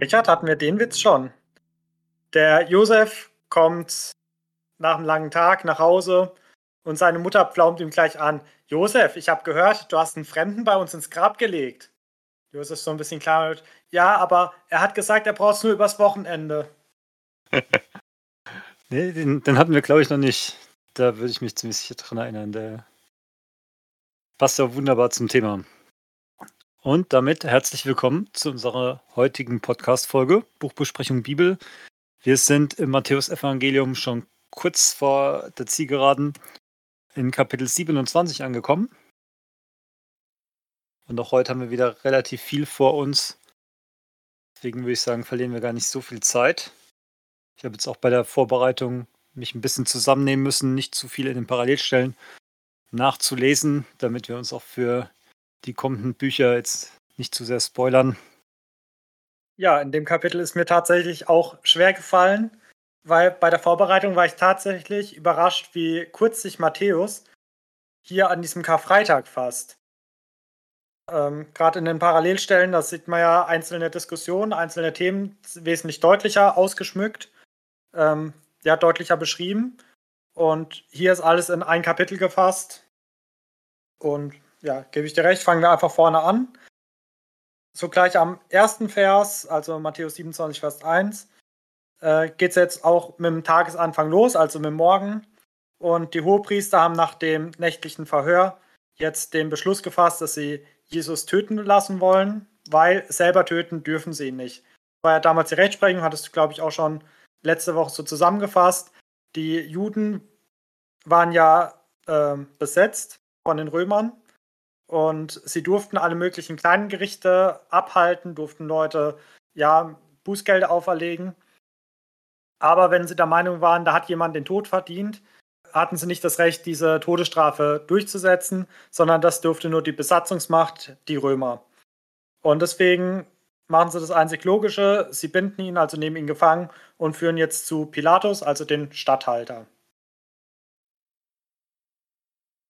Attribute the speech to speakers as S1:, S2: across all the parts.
S1: Richard, hatten wir den Witz schon? Der Josef kommt nach einem langen Tag nach Hause und seine Mutter pflaumt ihm gleich an. Josef, ich habe gehört, du hast einen Fremden bei uns ins Grab gelegt. Josef so ein bisschen klar wird. Ja, aber er hat gesagt, er braucht es nur übers Wochenende.
S2: nee, den, den, hatten wir, glaube ich, noch nicht. Da würde ich mich ziemlich dran erinnern. Der passt ja wunderbar zum Thema. Und damit herzlich willkommen zu unserer heutigen Podcast-Folge Buchbesprechung Bibel. Wir sind im Matthäus-Evangelium schon kurz vor der Zielgeraden in Kapitel 27 angekommen. Und auch heute haben wir wieder relativ viel vor uns. Deswegen würde ich sagen, verlieren wir gar nicht so viel Zeit. Ich habe jetzt auch bei der Vorbereitung mich ein bisschen zusammennehmen müssen, nicht zu viel in den Parallelstellen nachzulesen, damit wir uns auch für die kommenden Bücher jetzt nicht zu sehr spoilern.
S1: Ja, in dem Kapitel ist mir tatsächlich auch schwer gefallen, weil bei der Vorbereitung war ich tatsächlich überrascht, wie kurz sich Matthäus hier an diesem Karfreitag fasst. Ähm, Gerade in den Parallelstellen, da sieht man ja einzelne Diskussionen, einzelne Themen wesentlich deutlicher ausgeschmückt, ähm, ja, deutlicher beschrieben. Und hier ist alles in ein Kapitel gefasst. Und ja, gebe ich dir recht, fangen wir einfach vorne an. So gleich am ersten Vers, also Matthäus 27, Vers 1, äh, geht es jetzt auch mit dem Tagesanfang los, also mit dem Morgen. Und die Hohepriester haben nach dem nächtlichen Verhör jetzt den Beschluss gefasst, dass sie Jesus töten lassen wollen, weil selber töten dürfen sie ihn nicht. War ja damals die Rechtsprechung, hattest du, glaube ich, auch schon letzte Woche so zusammengefasst. Die Juden waren ja äh, besetzt von den Römern und sie durften alle möglichen kleinen Gerichte abhalten, durften Leute ja Bußgelder auferlegen. Aber wenn sie der Meinung waren, da hat jemand den Tod verdient, hatten sie nicht das Recht, diese Todesstrafe durchzusetzen, sondern das durfte nur die Besatzungsmacht, die Römer. Und deswegen machen sie das einzig Logische, sie binden ihn, also nehmen ihn gefangen und führen jetzt zu Pilatus, also den Statthalter.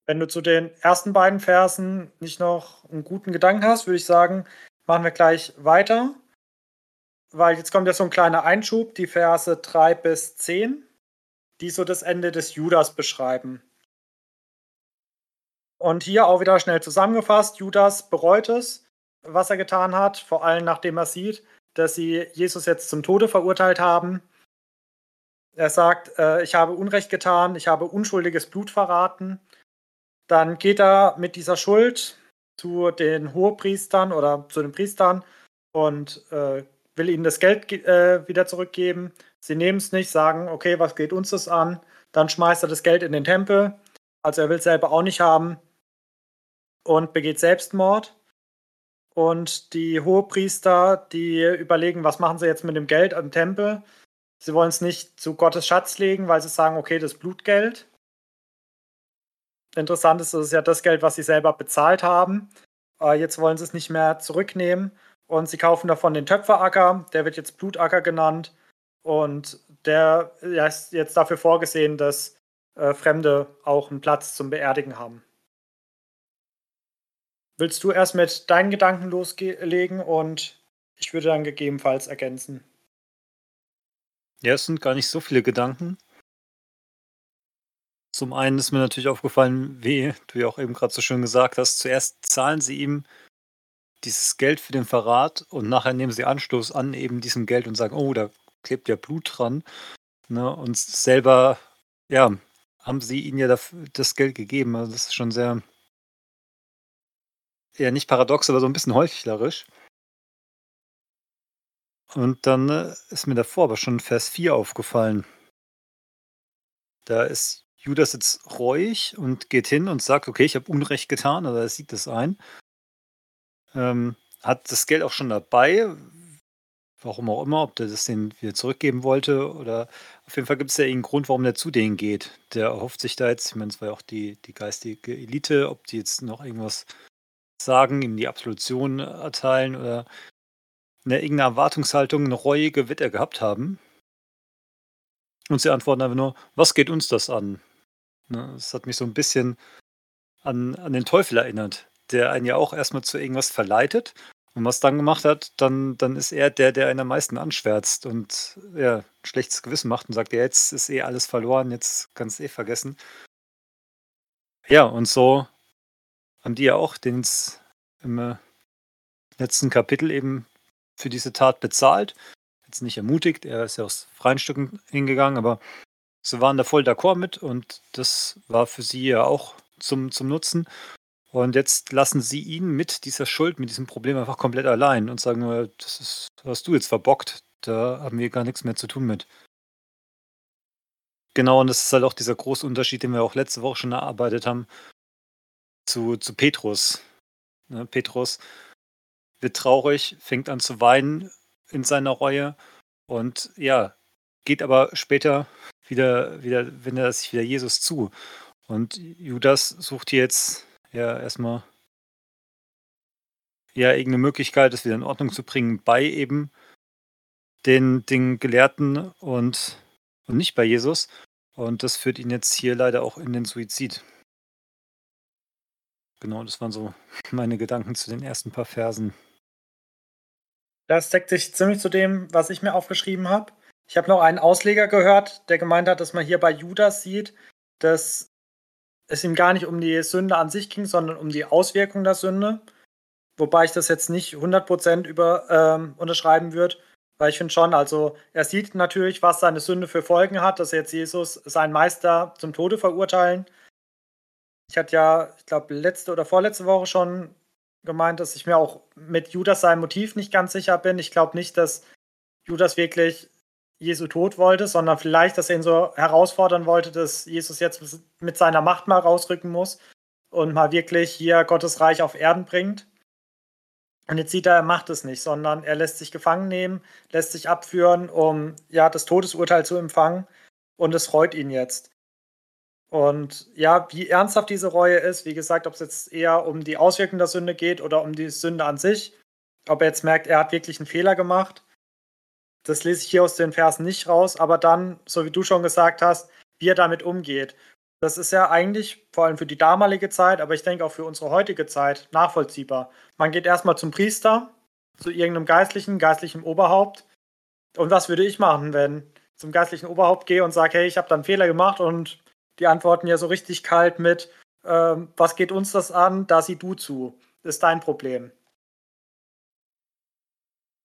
S1: Wenn du zu den ersten beiden Versen nicht noch einen guten Gedanken hast, würde ich sagen, machen wir gleich weiter. Weil jetzt kommt ja so ein kleiner Einschub, die Verse 3 bis 10, die so das Ende des Judas beschreiben. Und hier auch wieder schnell zusammengefasst, Judas bereut es, was er getan hat, vor allem nachdem er sieht, dass sie Jesus jetzt zum Tode verurteilt haben. Er sagt, äh, ich habe Unrecht getan, ich habe unschuldiges Blut verraten dann geht er mit dieser Schuld zu den Hohepriestern oder zu den Priestern und äh, will ihnen das Geld äh, wieder zurückgeben. Sie nehmen es nicht, sagen, okay, was geht uns das an? Dann schmeißt er das Geld in den Tempel. Also er will es selber auch nicht haben und begeht Selbstmord. Und die Hohepriester, die überlegen, was machen sie jetzt mit dem Geld am Tempel? Sie wollen es nicht zu Gottes Schatz legen, weil sie sagen, okay, das Blutgeld. Interessant ist, das ist ja das Geld, was sie selber bezahlt haben. Äh, jetzt wollen sie es nicht mehr zurücknehmen und sie kaufen davon den Töpferacker, der wird jetzt Blutacker genannt und der ist jetzt dafür vorgesehen, dass äh, Fremde auch einen Platz zum Beerdigen haben. Willst du erst mit deinen Gedanken loslegen und ich würde dann gegebenenfalls ergänzen?
S2: Ja, es sind gar nicht so viele Gedanken. Zum einen ist mir natürlich aufgefallen, wie du ja auch eben gerade so schön gesagt hast, zuerst zahlen sie ihm dieses Geld für den Verrat und nachher nehmen sie Anstoß an eben diesem Geld und sagen, oh, da klebt ja Blut dran. Ne? Und selber, ja, haben sie ihnen ja das Geld gegeben. Also das ist schon sehr, ja, nicht paradox, aber so ein bisschen heuchlerisch. Und dann äh, ist mir davor aber schon Vers 4 aufgefallen. Da ist Judas jetzt ruhig und geht hin und sagt, okay, ich habe Unrecht getan, oder er sieht das ein. Ähm, hat das Geld auch schon dabei, warum auch immer, ob der das denen wieder zurückgeben wollte oder auf jeden Fall gibt es ja irgendeinen Grund, warum der zu denen geht. Der erhofft sich da jetzt, ich meine, es war ja auch die, die geistige Elite, ob die jetzt noch irgendwas sagen, ihm die Absolution erteilen oder eine irgendeine Erwartungshaltung, eine reuige wird er gehabt haben. Und sie antworten einfach nur, was geht uns das an? Ne, das hat mich so ein bisschen an, an den Teufel erinnert, der einen ja auch erstmal zu irgendwas verleitet Und was dann gemacht hat, dann, dann ist er der, der einen am meisten anschwärzt und ja, ein schlechtes Gewissen macht und sagt, ja, jetzt ist eh alles verloren, jetzt kannst du eh vergessen. Ja, und so haben die ja auch den im äh, letzten Kapitel eben für diese Tat bezahlt. Jetzt nicht ermutigt, er ist ja aus freien Stücken hingegangen, aber sie waren da voll d'accord mit und das war für sie ja auch zum, zum Nutzen. Und jetzt lassen sie ihn mit dieser Schuld, mit diesem Problem einfach komplett allein und sagen, das ist, hast du jetzt verbockt, da haben wir gar nichts mehr zu tun mit. Genau, und das ist halt auch dieser große Unterschied, den wir auch letzte Woche schon erarbeitet haben, zu, zu Petrus. Ne, Petrus wird traurig, fängt an zu weinen in seiner Reue und ja, geht aber später wieder, wieder, wendet er sich wieder Jesus zu. Und Judas sucht jetzt ja erstmal ja irgendeine Möglichkeit, das wieder in Ordnung zu bringen, bei eben den, den Gelehrten und, und nicht bei Jesus. Und das führt ihn jetzt hier leider auch in den Suizid. Genau, das waren so meine Gedanken zu den ersten paar Versen.
S1: Das deckt sich ziemlich zu dem, was ich mir aufgeschrieben habe. Ich habe noch einen Ausleger gehört, der gemeint hat, dass man hier bei Judas sieht, dass es ihm gar nicht um die Sünde an sich ging, sondern um die Auswirkung der Sünde. Wobei ich das jetzt nicht 100% über, ähm, unterschreiben würde, weil ich finde schon, also er sieht natürlich, was seine Sünde für Folgen hat, dass jetzt Jesus seinen Meister zum Tode verurteilen. Ich hatte ja, ich glaube, letzte oder vorletzte Woche schon gemeint, dass ich mir auch mit Judas sein Motiv nicht ganz sicher bin. Ich glaube nicht, dass Judas wirklich Jesu Tod wollte, sondern vielleicht, dass er ihn so herausfordern wollte, dass Jesus jetzt mit seiner Macht mal rausrücken muss und mal wirklich hier Gottes Reich auf Erden bringt. Und jetzt sieht er, er macht es nicht, sondern er lässt sich gefangen nehmen, lässt sich abführen, um ja das Todesurteil zu empfangen. Und es freut ihn jetzt. Und ja, wie ernsthaft diese Reue ist, wie gesagt, ob es jetzt eher um die Auswirkungen der Sünde geht oder um die Sünde an sich, ob er jetzt merkt, er hat wirklich einen Fehler gemacht, das lese ich hier aus den Versen nicht raus, aber dann, so wie du schon gesagt hast, wie er damit umgeht. Das ist ja eigentlich vor allem für die damalige Zeit, aber ich denke auch für unsere heutige Zeit nachvollziehbar. Man geht erstmal zum Priester, zu irgendeinem geistlichen, geistlichen Oberhaupt. Und was würde ich machen, wenn ich zum geistlichen Oberhaupt gehe und sage, hey, ich habe da einen Fehler gemacht und die antworten ja so richtig kalt mit, ähm, was geht uns das an, da sieh du zu, ist dein Problem.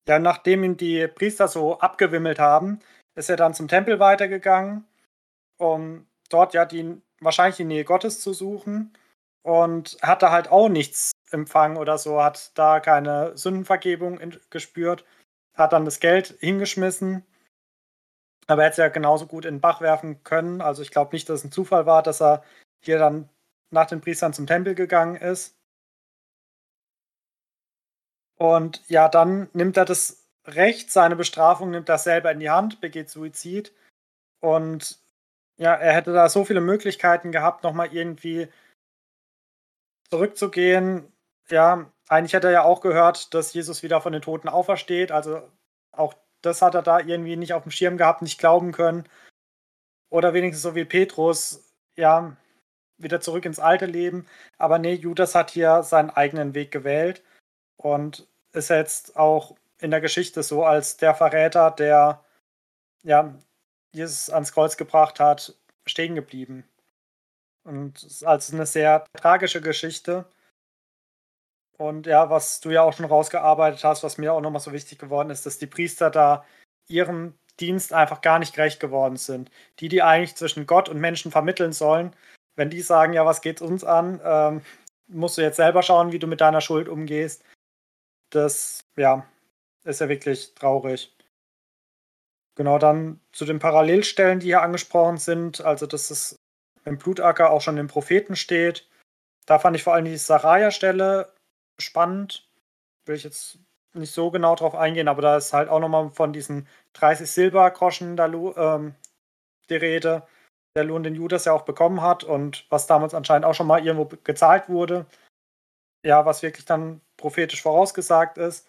S1: Ja, nachdem ihn die Priester so abgewimmelt haben, ist er dann zum Tempel weitergegangen, um dort ja die, wahrscheinlich die Nähe Gottes zu suchen und hat da halt auch nichts empfangen oder so, hat da keine Sündenvergebung gespürt, hat dann das Geld hingeschmissen, aber er hätte es ja genauso gut in den Bach werfen können. Also ich glaube nicht, dass es ein Zufall war, dass er hier dann nach den Priestern zum Tempel gegangen ist. Und ja, dann nimmt er das Recht, seine Bestrafung nimmt er selber in die Hand, begeht Suizid. Und ja, er hätte da so viele Möglichkeiten gehabt, nochmal irgendwie zurückzugehen. Ja, eigentlich hätte er ja auch gehört, dass Jesus wieder von den Toten aufersteht. Also auch das hat er da irgendwie nicht auf dem Schirm gehabt, nicht glauben können. Oder wenigstens so wie Petrus, ja, wieder zurück ins alte Leben. Aber nee, Judas hat hier seinen eigenen Weg gewählt und ist jetzt auch in der Geschichte so als der Verräter, der ja Jesus ans Kreuz gebracht hat, stehen geblieben. Und es ist als eine sehr tragische Geschichte. Und ja, was du ja auch schon rausgearbeitet hast, was mir auch nochmal so wichtig geworden ist, dass die Priester da ihrem Dienst einfach gar nicht gerecht geworden sind. Die, die eigentlich zwischen Gott und Menschen vermitteln sollen, wenn die sagen, ja, was geht uns an, ähm, musst du jetzt selber schauen, wie du mit deiner Schuld umgehst. Das, ja, ist ja wirklich traurig. Genau, dann zu den Parallelstellen, die hier angesprochen sind, also dass es im Blutacker auch schon im Propheten steht. Da fand ich vor allem die Saraja-Stelle spannend. Will ich jetzt nicht so genau drauf eingehen, aber da ist halt auch nochmal von diesen 30 Silbergroschen da, ähm, die Rede, der Lohn, den Judas ja auch bekommen hat und was damals anscheinend auch schon mal irgendwo gezahlt wurde. Ja, was wirklich dann prophetisch vorausgesagt ist.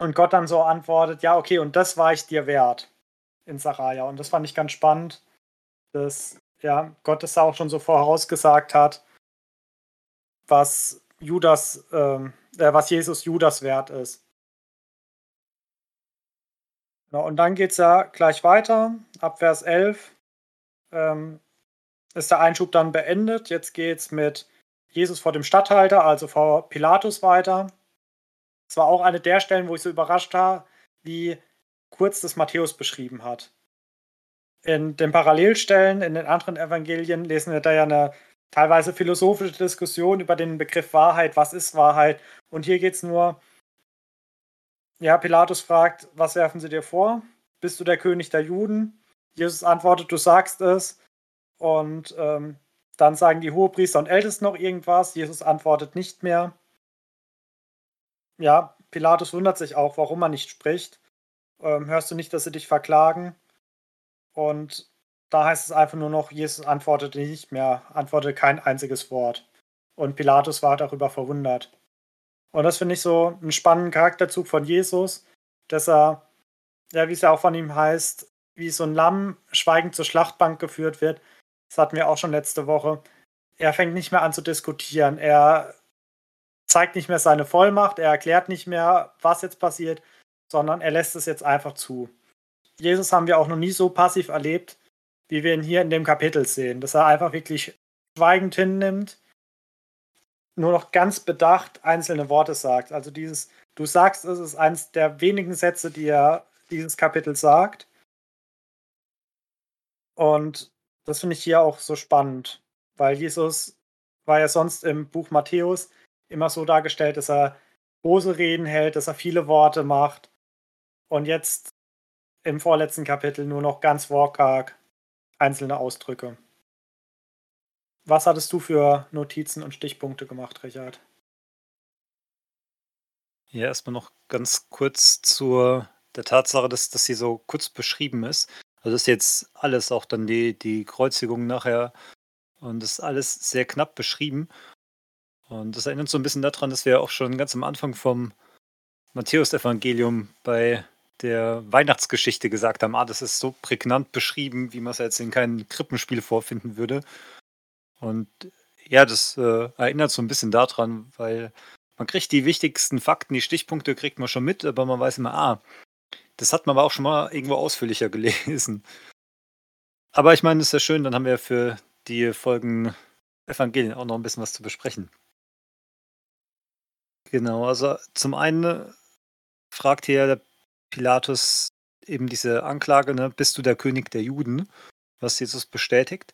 S1: Und Gott dann so antwortet, ja, okay, und das war ich dir wert in Saraja. Und das fand ich ganz spannend, dass ja, Gott es auch schon so vorausgesagt hat, was Judas ähm, äh, was Jesus Judas wert ist. Genau, und dann geht es ja gleich weiter. Ab Vers 11 ähm, ist der Einschub dann beendet. Jetzt geht es mit Jesus vor dem Statthalter, also vor Pilatus weiter. Es war auch eine der Stellen, wo ich so überrascht war, wie kurz das Matthäus beschrieben hat. In den Parallelstellen, in den anderen Evangelien lesen wir da ja eine teilweise philosophische Diskussion über den Begriff Wahrheit. Was ist Wahrheit? Und hier geht es nur ja, Pilatus fragt, was werfen sie dir vor? Bist du der König der Juden? Jesus antwortet, du sagst es. Und ähm, dann sagen die Hohepriester und Ältesten noch irgendwas. Jesus antwortet nicht mehr. Ja, Pilatus wundert sich auch, warum er nicht spricht. Ähm, hörst du nicht, dass sie dich verklagen? Und da heißt es einfach nur noch, Jesus antwortete nicht mehr, antwortete kein einziges Wort. Und Pilatus war darüber verwundert. Und das finde ich so einen spannenden Charakterzug von Jesus, dass er, ja, wie es ja auch von ihm heißt, wie so ein Lamm schweigend zur Schlachtbank geführt wird. Das hatten wir auch schon letzte Woche. Er fängt nicht mehr an zu diskutieren. Er zeigt nicht mehr seine Vollmacht. Er erklärt nicht mehr, was jetzt passiert, sondern er lässt es jetzt einfach zu. Jesus haben wir auch noch nie so passiv erlebt, wie wir ihn hier in dem Kapitel sehen, dass er einfach wirklich schweigend hinnimmt nur noch ganz bedacht einzelne Worte sagt. Also dieses, du sagst es, ist eines der wenigen Sätze, die er dieses Kapitel sagt. Und das finde ich hier auch so spannend, weil Jesus war ja sonst im Buch Matthäus immer so dargestellt, dass er große Reden hält, dass er viele Worte macht. Und jetzt im vorletzten Kapitel nur noch ganz wortkarg einzelne Ausdrücke. Was hattest du für Notizen und Stichpunkte gemacht, Richard?
S2: Ja, erstmal noch ganz kurz zur der Tatsache, dass das hier so kurz beschrieben ist. Also das ist jetzt alles, auch dann die, die Kreuzigung nachher und das ist alles sehr knapp beschrieben. Und das erinnert so ein bisschen daran, dass wir auch schon ganz am Anfang vom Matthäus-Evangelium bei der Weihnachtsgeschichte gesagt haben, ah, das ist so prägnant beschrieben, wie man es jetzt in keinem Krippenspiel vorfinden würde. Und ja, das äh, erinnert so ein bisschen daran, weil man kriegt die wichtigsten Fakten, die Stichpunkte kriegt man schon mit, aber man weiß immer, ah, das hat man aber auch schon mal irgendwo ausführlicher gelesen. Aber ich meine, ist ja schön, dann haben wir für die Folgen Evangelien auch noch ein bisschen was zu besprechen. Genau, also zum einen fragt hier der Pilatus eben diese Anklage, ne, bist du der König der Juden, was Jesus bestätigt.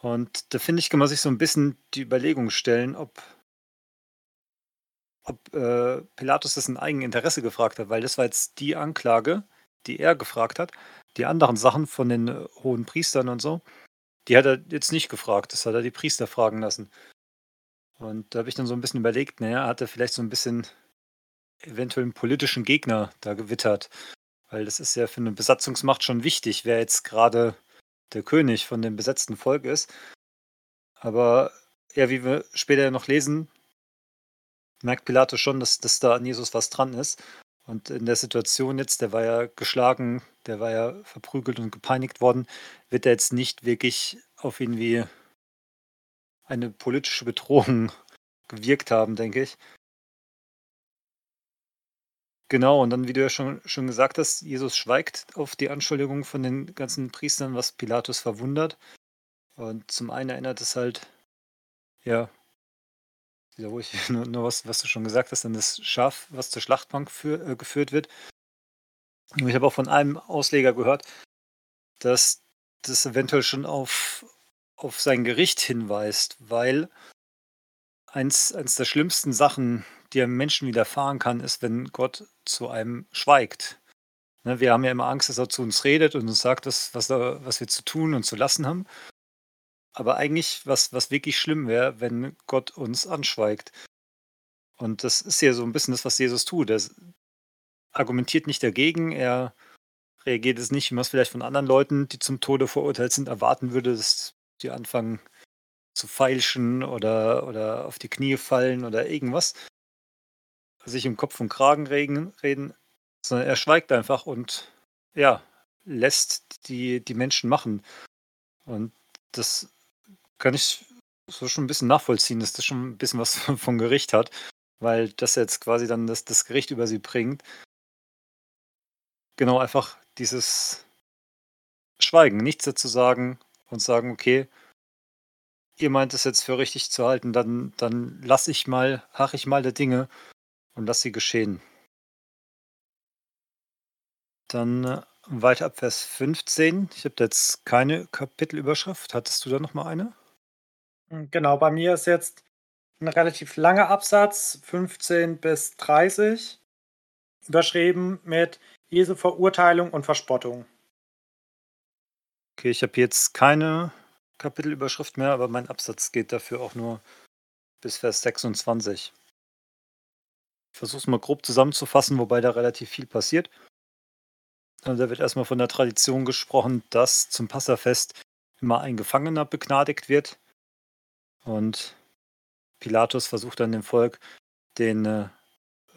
S2: Und da finde ich, kann man sich so ein bisschen die Überlegung stellen, ob, ob äh, Pilatus das in Eigeninteresse gefragt hat, weil das war jetzt die Anklage, die er gefragt hat. Die anderen Sachen von den äh, hohen Priestern und so, die hat er jetzt nicht gefragt. Das hat er die Priester fragen lassen. Und da habe ich dann so ein bisschen überlegt, naja, hat er vielleicht so ein bisschen eventuell einen politischen Gegner da gewittert. Weil das ist ja für eine Besatzungsmacht schon wichtig, wer jetzt gerade der König von dem besetzten Volk ist. Aber ja, wie wir später noch lesen, merkt Pilatus schon, dass, dass da an Jesus was dran ist. Und in der Situation jetzt, der war ja geschlagen, der war ja verprügelt und gepeinigt worden, wird er jetzt nicht wirklich auf ihn wie eine politische Bedrohung gewirkt haben, denke ich. Genau, und dann, wie du ja schon, schon gesagt hast, Jesus schweigt auf die Anschuldigungen von den ganzen Priestern, was Pilatus verwundert. Und zum einen erinnert es halt, ja, wiederhole ich nur, nur was, was du schon gesagt hast, an das Schaf, was zur Schlachtbank für, äh, geführt wird. Ich habe auch von einem Ausleger gehört, dass das eventuell schon auf, auf sein Gericht hinweist, weil eins, eins der schlimmsten Sachen, die einem Menschen widerfahren kann, ist, wenn Gott zu einem schweigt. Ne, wir haben ja immer Angst, dass er zu uns redet und uns sagt, was, was, was wir zu tun und zu lassen haben. Aber eigentlich, was, was wirklich schlimm wäre, wenn Gott uns anschweigt. Und das ist ja so ein bisschen das, was Jesus tut. Er argumentiert nicht dagegen, er reagiert es nicht, wie man es vielleicht von anderen Leuten, die zum Tode verurteilt sind, erwarten würde, dass die anfangen zu feilschen oder, oder auf die Knie fallen oder irgendwas sich im Kopf und Kragen reden, sondern er schweigt einfach und ja, lässt die, die Menschen machen. Und das kann ich so schon ein bisschen nachvollziehen, dass das schon ein bisschen was vom Gericht hat. weil das jetzt quasi dann das, das Gericht über sie bringt. Genau, einfach dieses Schweigen, nichts dazu sagen und sagen, okay, ihr meint es jetzt für richtig zu halten, dann, dann lass ich mal, hach ich mal der Dinge und lass sie geschehen. Dann äh, weiter ab Vers 15. Ich habe jetzt keine Kapitelüberschrift. Hattest du da noch mal eine?
S1: Hm, genau, bei mir ist jetzt ein relativ langer Absatz, 15 bis 30, überschrieben mit Jesu Verurteilung und Verspottung.
S2: Okay, ich habe jetzt keine Kapitelüberschrift mehr, aber mein Absatz geht dafür auch nur bis Vers 26. Ich versuche es mal grob zusammenzufassen, wobei da relativ viel passiert. Also da wird erstmal von der Tradition gesprochen, dass zum Passafest immer ein Gefangener begnadigt wird. Und Pilatus versucht dann dem Volk den äh,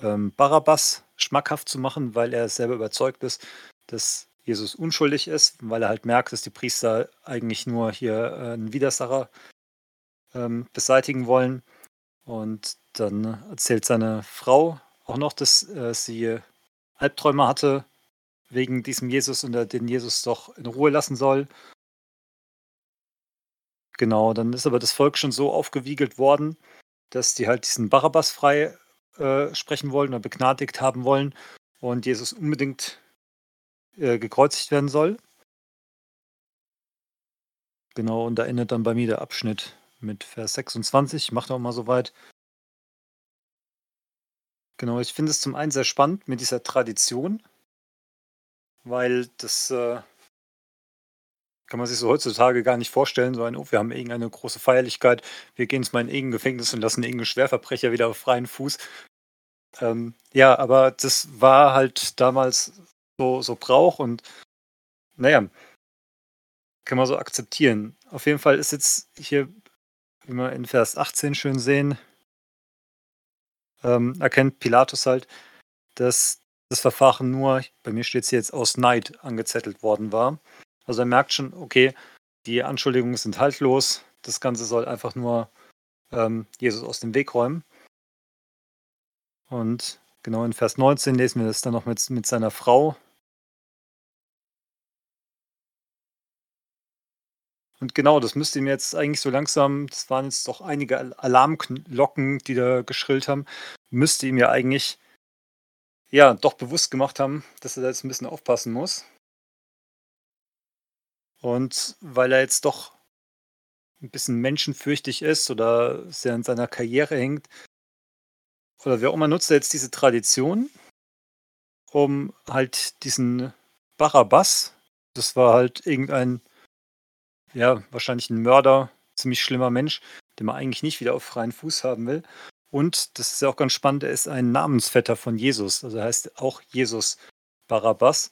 S2: ähm, Barabbas schmackhaft zu machen, weil er selber überzeugt ist, dass Jesus unschuldig ist, weil er halt merkt, dass die Priester eigentlich nur hier äh, einen Widersacher ähm, beseitigen wollen. Und dann erzählt seine Frau auch noch, dass äh, sie Albträume hatte wegen diesem Jesus und er den Jesus doch in Ruhe lassen soll. Genau, dann ist aber das Volk schon so aufgewiegelt worden, dass die halt diesen Barabbas frei äh, sprechen wollen oder begnadigt haben wollen und Jesus unbedingt äh, gekreuzigt werden soll. Genau, und da endet dann bei mir der Abschnitt mit Vers 26. Macht auch mal soweit. Genau, ich finde es zum einen sehr spannend mit dieser Tradition, weil das äh, kann man sich so heutzutage gar nicht vorstellen, so ein, oh, wir haben irgendeine große Feierlichkeit, wir gehen jetzt mal in irgendein Gefängnis und lassen irgendeinen Schwerverbrecher wieder auf freien Fuß. Ähm, ja, aber das war halt damals so, so Brauch und naja, kann man so akzeptieren. Auf jeden Fall ist jetzt hier, wie wir in Vers 18 schön sehen, ähm, erkennt Pilatus halt, dass das Verfahren nur, bei mir steht es jetzt aus Neid angezettelt worden war. Also er merkt schon, okay, die Anschuldigungen sind haltlos, das Ganze soll einfach nur ähm, Jesus aus dem Weg räumen. Und genau in Vers 19 lesen wir das dann noch mit, mit seiner Frau. Und genau, das müsste ihm jetzt eigentlich so langsam, das waren jetzt doch einige Alarmglocken, die da geschrillt haben, müsste ihm ja eigentlich ja, doch bewusst gemacht haben, dass er da jetzt ein bisschen aufpassen muss. Und weil er jetzt doch ein bisschen menschenfürchtig ist oder sehr an seiner Karriere hängt, oder wer auch immer nutzt er jetzt diese Tradition, um halt diesen Barabbas, das war halt irgendein, ja, wahrscheinlich ein Mörder, ziemlich schlimmer Mensch, den man eigentlich nicht wieder auf freien Fuß haben will, und das ist ja auch ganz spannend, er ist ein Namensvetter von Jesus. Also er heißt auch Jesus Barabbas.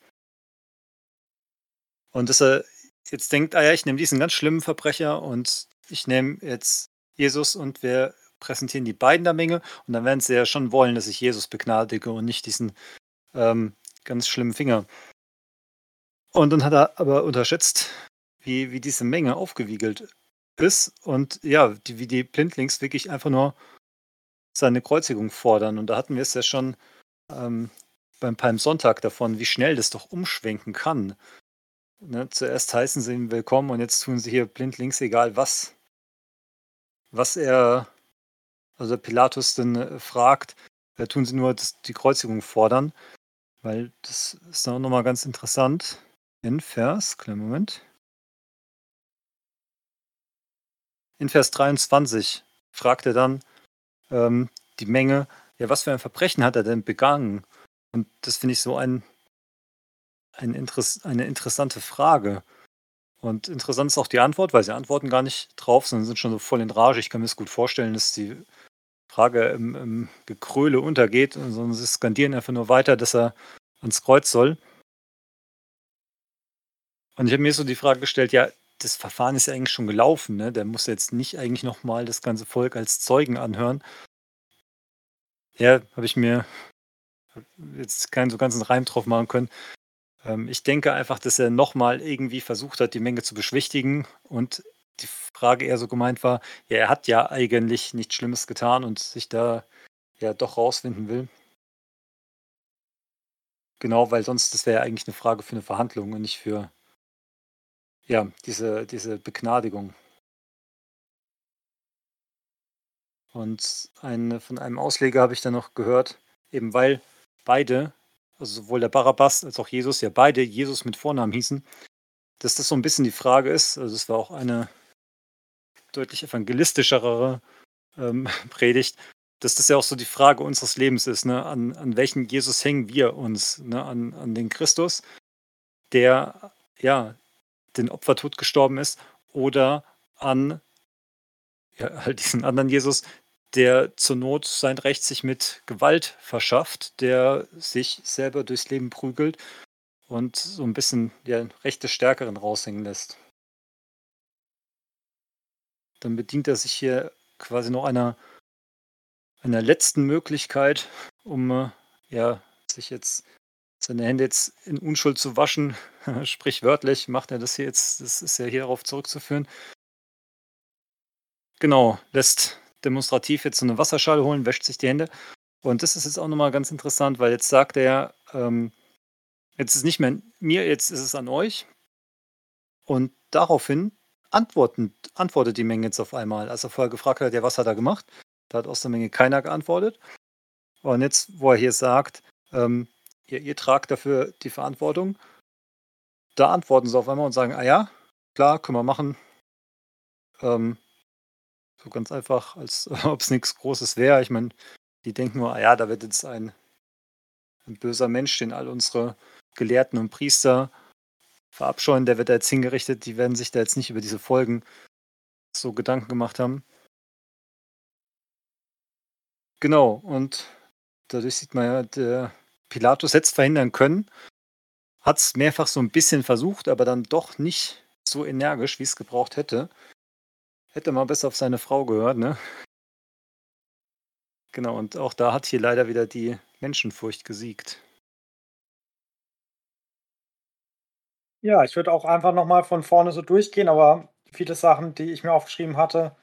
S2: Und dass er jetzt denkt, ah ja, ich nehme diesen ganz schlimmen Verbrecher und ich nehme jetzt Jesus und wir präsentieren die beiden der Menge und dann werden sie ja schon wollen, dass ich Jesus begnadige und nicht diesen ähm, ganz schlimmen Finger. Und dann hat er aber unterschätzt, wie, wie diese Menge aufgewiegelt ist und ja, die, wie die Blindlings wirklich einfach nur seine Kreuzigung fordern. Und da hatten wir es ja schon ähm, beim Palmsonntag davon, wie schnell das doch umschwenken kann. Ne? Zuerst heißen sie ihn willkommen und jetzt tun sie hier blindlings, egal was, was er, also Pilatus dann äh, fragt, äh, tun sie nur das, die Kreuzigung fordern. Weil das ist dann auch nochmal ganz interessant. In Vers, kleinen Moment. In Vers 23 fragt er dann, ähm, die Menge, ja, was für ein Verbrechen hat er denn begangen? Und das finde ich so ein, ein Interess eine interessante Frage. Und interessant ist auch die Antwort, weil sie antworten gar nicht drauf, sondern sind schon so voll in Rage. Ich kann mir das gut vorstellen, dass die Frage im, im Gekröle untergeht, sondern sie skandieren einfach nur weiter, dass er ans Kreuz soll. Und ich habe mir so die Frage gestellt, ja, das Verfahren ist ja eigentlich schon gelaufen, ne? Der muss jetzt nicht eigentlich nochmal das ganze Volk als Zeugen anhören. Ja, habe ich mir jetzt keinen so ganzen Reim drauf machen können. Ähm, ich denke einfach, dass er nochmal irgendwie versucht hat, die Menge zu beschwichtigen und die Frage eher so gemeint war, ja, er hat ja eigentlich nichts Schlimmes getan und sich da ja doch rausfinden will. Genau, weil sonst das wäre ja eigentlich eine Frage für eine Verhandlung und nicht für ja, diese diese Begnadigung. Und ein von einem Ausleger habe ich dann noch gehört, eben weil beide, also sowohl der Barabbas als auch Jesus, ja beide Jesus mit Vornamen hießen, dass das so ein bisschen die Frage ist, also es war auch eine deutlich evangelistischere ähm, Predigt, dass das ja auch so die Frage unseres Lebens ist, ne? an, an welchen Jesus hängen wir uns, ne? an, an den Christus, der ja den Opfertod gestorben ist, oder an ja, halt diesen anderen Jesus, der zur Not sein Recht sich mit Gewalt verschafft, der sich selber durchs Leben prügelt und so ein bisschen ja, Recht des Stärkeren raushängen lässt. Dann bedient er sich hier quasi noch einer einer letzten Möglichkeit, um äh, ja, sich jetzt seine Hände jetzt in Unschuld zu waschen, sprichwörtlich macht er das hier jetzt, das ist ja hier darauf zurückzuführen. Genau, lässt demonstrativ jetzt so eine Wasserschale holen, wäscht sich die Hände. Und das ist jetzt auch nochmal ganz interessant, weil jetzt sagt er, ähm, jetzt ist es nicht mehr mir, jetzt ist es an euch. Und daraufhin antworten, antwortet die Menge jetzt auf einmal. Als er vorher gefragt hat, ja, was hat er gemacht? Da hat aus der Menge keiner geantwortet. Und jetzt, wo er hier sagt, ähm, ihr, ihr, tragt dafür die Verantwortung, da antworten sie auf einmal und sagen, ah ja, klar, können wir machen. Ähm, so ganz einfach, als ob es nichts Großes wäre. Ich meine, die denken nur, ah ja, da wird jetzt ein, ein böser Mensch, den all unsere Gelehrten und Priester verabscheuen, der wird da jetzt hingerichtet. Die werden sich da jetzt nicht über diese Folgen so Gedanken gemacht haben. Genau, und dadurch sieht man ja, der Pilatus hätte es verhindern können, hat es mehrfach so ein bisschen versucht, aber dann doch nicht so energisch, wie es gebraucht hätte. Hätte mal besser auf seine Frau gehört, ne? Genau, und auch da hat hier leider wieder die Menschenfurcht gesiegt.
S1: Ja, ich würde auch einfach nochmal von vorne so durchgehen, aber viele Sachen, die ich mir aufgeschrieben hatte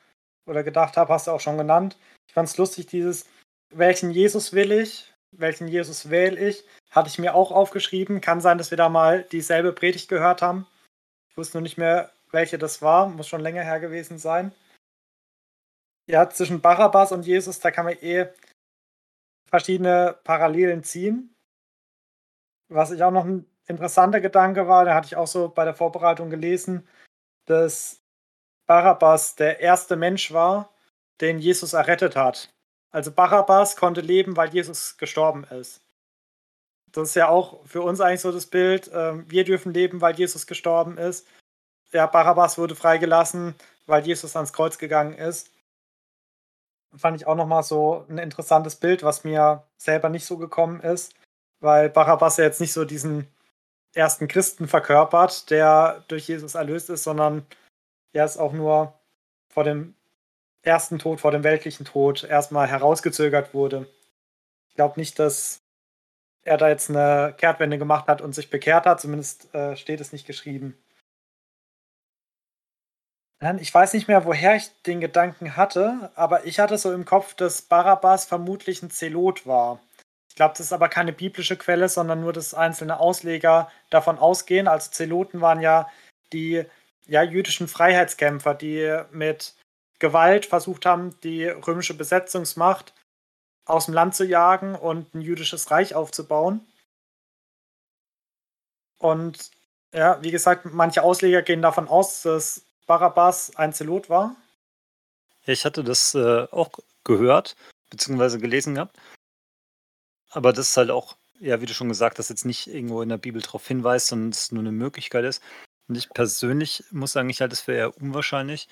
S1: oder gedacht habe, hast du auch schon genannt. Ich fand es lustig, dieses, welchen Jesus will ich, welchen Jesus wähle ich, hatte ich mir auch aufgeschrieben. Kann sein, dass wir da mal dieselbe Predigt gehört haben. Ich wusste nur nicht mehr, welche das war, muss schon länger her gewesen sein. Ja, zwischen Barabbas und Jesus, da kann man eh verschiedene Parallelen ziehen. Was ich auch noch ein interessanter Gedanke war, da hatte ich auch so bei der Vorbereitung gelesen, dass Barabbas der erste Mensch war, den Jesus errettet hat. Also Barabbas konnte leben, weil Jesus gestorben ist. Das ist ja auch für uns eigentlich so das Bild. Ähm, wir dürfen leben, weil Jesus gestorben ist. Ja, Barabbas wurde freigelassen, weil Jesus ans Kreuz gegangen ist. Fand ich auch nochmal so ein interessantes Bild, was mir selber nicht so gekommen ist, weil Barabbas ja jetzt nicht so diesen ersten Christen verkörpert, der durch Jesus erlöst ist, sondern er ist auch nur vor dem ersten Tod, vor dem weltlichen Tod erstmal herausgezögert wurde. Ich glaube nicht, dass er da jetzt eine Kehrtwende gemacht hat und sich bekehrt hat, zumindest äh, steht es nicht geschrieben. Ich weiß nicht mehr, woher ich den Gedanken hatte, aber ich hatte so im Kopf, dass Barabbas vermutlich ein Zelot war. Ich glaube, das ist aber keine biblische Quelle, sondern nur, dass einzelne Ausleger davon ausgehen. Also Zeloten waren ja die ja, jüdischen Freiheitskämpfer, die mit Gewalt versucht haben, die römische Besetzungsmacht aus dem Land zu jagen und ein jüdisches Reich aufzubauen. Und ja, wie gesagt, manche Ausleger gehen davon aus, dass Barabbas ein Zelot war.
S2: Ich hatte das äh, auch gehört, beziehungsweise gelesen gehabt. Aber das ist halt auch, ja, wie du schon gesagt hast, jetzt nicht irgendwo in der Bibel darauf hinweist, sondern es nur eine Möglichkeit ist. Und ich persönlich muss sagen, ich halte es für eher unwahrscheinlich,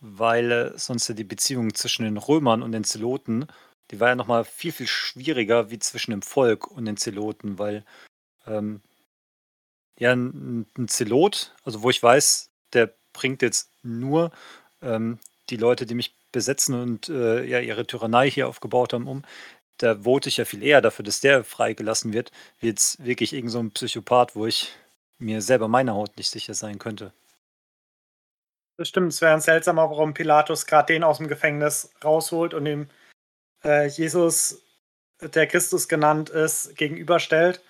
S2: weil äh, sonst ja die Beziehung zwischen den Römern und den Zeloten, die war ja nochmal viel, viel schwieriger wie zwischen dem Volk und den Zeloten, weil ähm, ja, ein, ein Zelot, also wo ich weiß, der bringt jetzt nur ähm, die Leute, die mich besetzen und äh, ja ihre Tyrannei hier aufgebaut haben, um. Da vote ich ja viel eher dafür, dass der freigelassen wird, wie jetzt wirklich irgend so ein Psychopath, wo ich mir selber meiner Haut nicht sicher sein könnte.
S1: Das stimmt, es wäre seltsamer, warum Pilatus gerade den aus dem Gefängnis rausholt und ihm äh, Jesus, der Christus genannt ist, gegenüberstellt.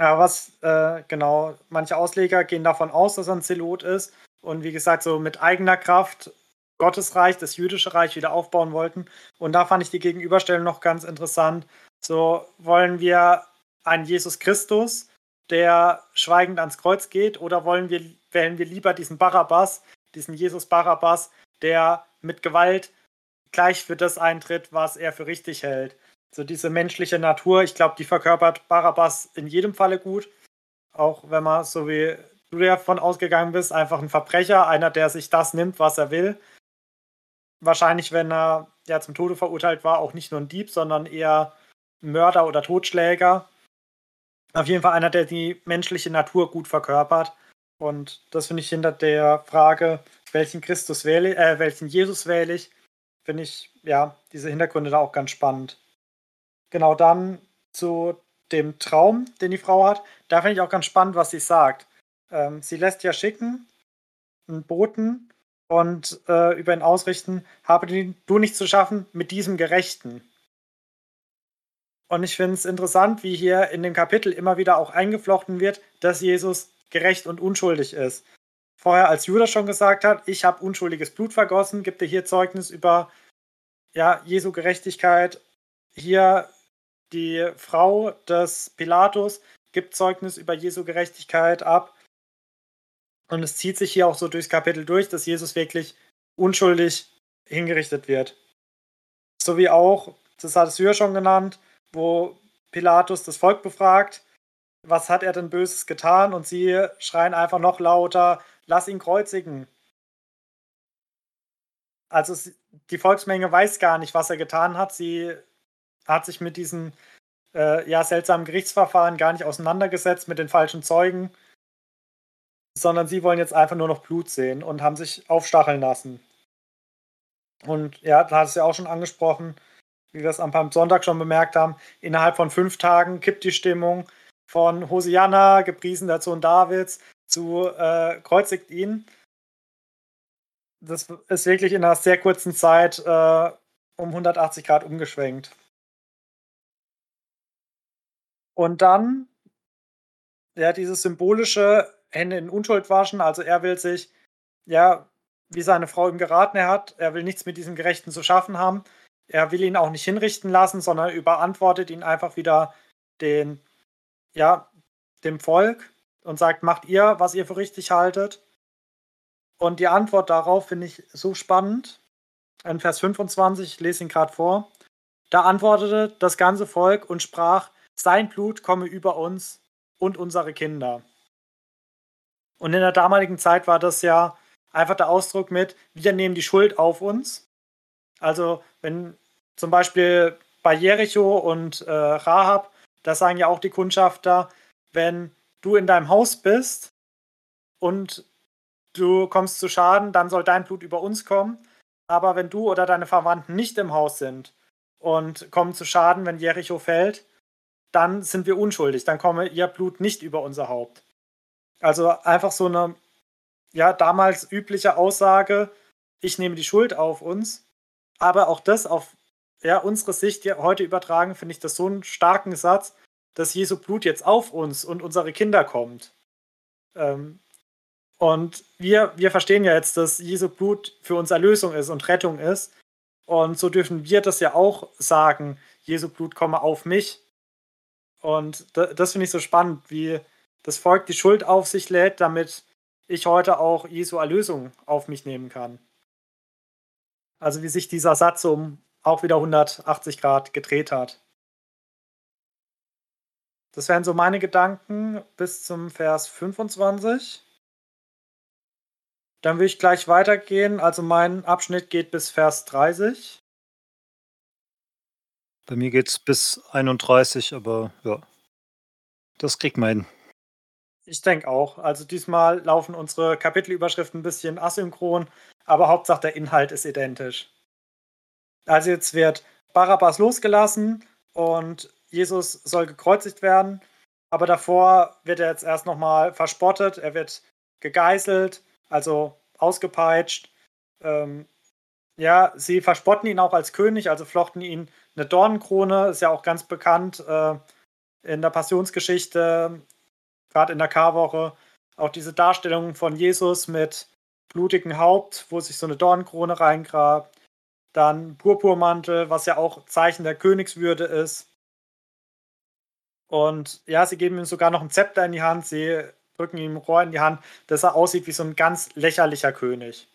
S1: Aber was äh, genau, manche Ausleger gehen davon aus, dass er ein Zelot ist und wie gesagt, so mit eigener Kraft Gottesreich, das jüdische Reich wieder aufbauen wollten. Und da fand ich die Gegenüberstellung noch ganz interessant. So wollen wir einen Jesus Christus, der schweigend ans Kreuz geht, oder wollen wir, wählen wir lieber diesen Barabbas, diesen Jesus Barabbas, der mit Gewalt gleich für das eintritt, was er für richtig hält. So diese menschliche Natur, ich glaube, die verkörpert Barabbas in jedem Falle gut. Auch wenn man, so wie du davon ausgegangen bist, einfach ein Verbrecher, einer, der sich das nimmt, was er will. Wahrscheinlich, wenn er ja zum Tode verurteilt war, auch nicht nur ein Dieb, sondern eher Mörder oder Totschläger. Auf jeden Fall einer, der die menschliche Natur gut verkörpert. Und das finde ich hinter der Frage, welchen Christus wähle, äh, welchen Jesus wähle ich, finde ich, ja, diese Hintergründe da auch ganz spannend. Genau dann zu dem Traum, den die Frau hat. Da finde ich auch ganz spannend, was sie sagt. Ähm, sie lässt ja schicken, einen Boten und äh, über ihn ausrichten, habe du nicht zu schaffen mit diesem Gerechten. Und ich finde es interessant, wie hier in dem Kapitel immer wieder auch eingeflochten wird, dass Jesus gerecht und unschuldig ist. Vorher, als Judas schon gesagt hat, ich habe unschuldiges Blut vergossen, gibt er hier Zeugnis über ja, Jesu Gerechtigkeit. Hier die Frau des Pilatus gibt Zeugnis über Jesu Gerechtigkeit ab. Und es zieht sich hier auch so durchs Kapitel durch, dass Jesus wirklich unschuldig hingerichtet wird. So wie auch, das hat es ja schon genannt, wo Pilatus das Volk befragt, was hat er denn Böses getan? Und sie schreien einfach noch lauter, lass ihn kreuzigen. Also die Volksmenge weiß gar nicht, was er getan hat. Sie hat sich mit diesen äh, ja, seltsamen Gerichtsverfahren gar nicht auseinandergesetzt, mit den falschen Zeugen sondern sie wollen jetzt einfach nur noch Blut sehen und haben sich aufstacheln lassen. Und ja, da hat es ja auch schon angesprochen, wie wir es am Sonntag schon bemerkt haben, innerhalb von fünf Tagen kippt die Stimmung von Hosianna, gepriesen der Sohn Davids, zu äh, kreuzigt ihn. Das ist wirklich in einer sehr kurzen Zeit äh, um 180 Grad umgeschwenkt. Und dann, ja, dieses symbolische Hände in Unschuld waschen. Also er will sich, ja, wie seine Frau ihm geraten hat, er will nichts mit diesem Gerechten zu schaffen haben. Er will ihn auch nicht hinrichten lassen, sondern überantwortet ihn einfach wieder den, ja, dem Volk und sagt, macht ihr, was ihr für richtig haltet. Und die Antwort darauf finde ich so spannend. In Vers 25, ich lese ihn gerade vor. Da antwortete das ganze Volk und sprach, sein Blut komme über uns und unsere Kinder. Und in der damaligen Zeit war das ja einfach der Ausdruck mit, wir nehmen die Schuld auf uns. Also wenn zum Beispiel bei Jericho und äh, Rahab, da sagen ja auch die Kundschafter, wenn du in deinem Haus bist und du kommst zu Schaden, dann soll dein Blut über uns kommen. Aber wenn du oder deine Verwandten nicht im Haus sind und kommen zu Schaden, wenn Jericho fällt, dann sind wir unschuldig, dann komme ihr Blut nicht über unser Haupt. Also einfach so eine, ja, damals übliche Aussage, ich nehme die Schuld auf uns. Aber auch das auf ja, unsere Sicht heute übertragen, finde ich das so einen starken Satz, dass Jesu Blut jetzt auf uns und unsere Kinder kommt. Ähm, und wir, wir verstehen ja jetzt, dass Jesu Blut für uns Erlösung ist und Rettung ist. Und so dürfen wir das ja auch sagen, Jesu Blut komme auf mich. Und das finde ich so spannend, wie, das Volk die Schuld auf sich lädt, damit ich heute auch Jesu Erlösung auf mich nehmen kann. Also wie sich dieser Satz um auch wieder 180 Grad gedreht hat. Das wären so meine Gedanken bis zum Vers 25. Dann will ich gleich weitergehen. Also mein Abschnitt geht bis Vers 30.
S2: Bei mir geht es bis 31, aber ja, das kriegt man hin.
S1: Ich denke auch. Also diesmal laufen unsere Kapitelüberschriften ein bisschen asynchron, aber Hauptsache der Inhalt ist identisch. Also jetzt wird Barabbas losgelassen und Jesus soll gekreuzigt werden, aber davor wird er jetzt erst nochmal verspottet, er wird gegeißelt, also ausgepeitscht. Ähm, Ja, sie verspotten ihn auch als König, also flochten ihn eine Dornenkrone, ist ja auch ganz bekannt äh, in der Passionsgeschichte, gerade in der Karwoche. Auch diese Darstellung von Jesus mit blutigem Haupt, wo sich so eine Dornenkrone reingrabt. Dann Purpurmantel, was ja auch Zeichen der Königswürde ist. Und ja, sie geben ihm sogar noch ein Zepter in die Hand, sie drücken ihm ein Rohr in die Hand, dass er aussieht wie so ein ganz lächerlicher König.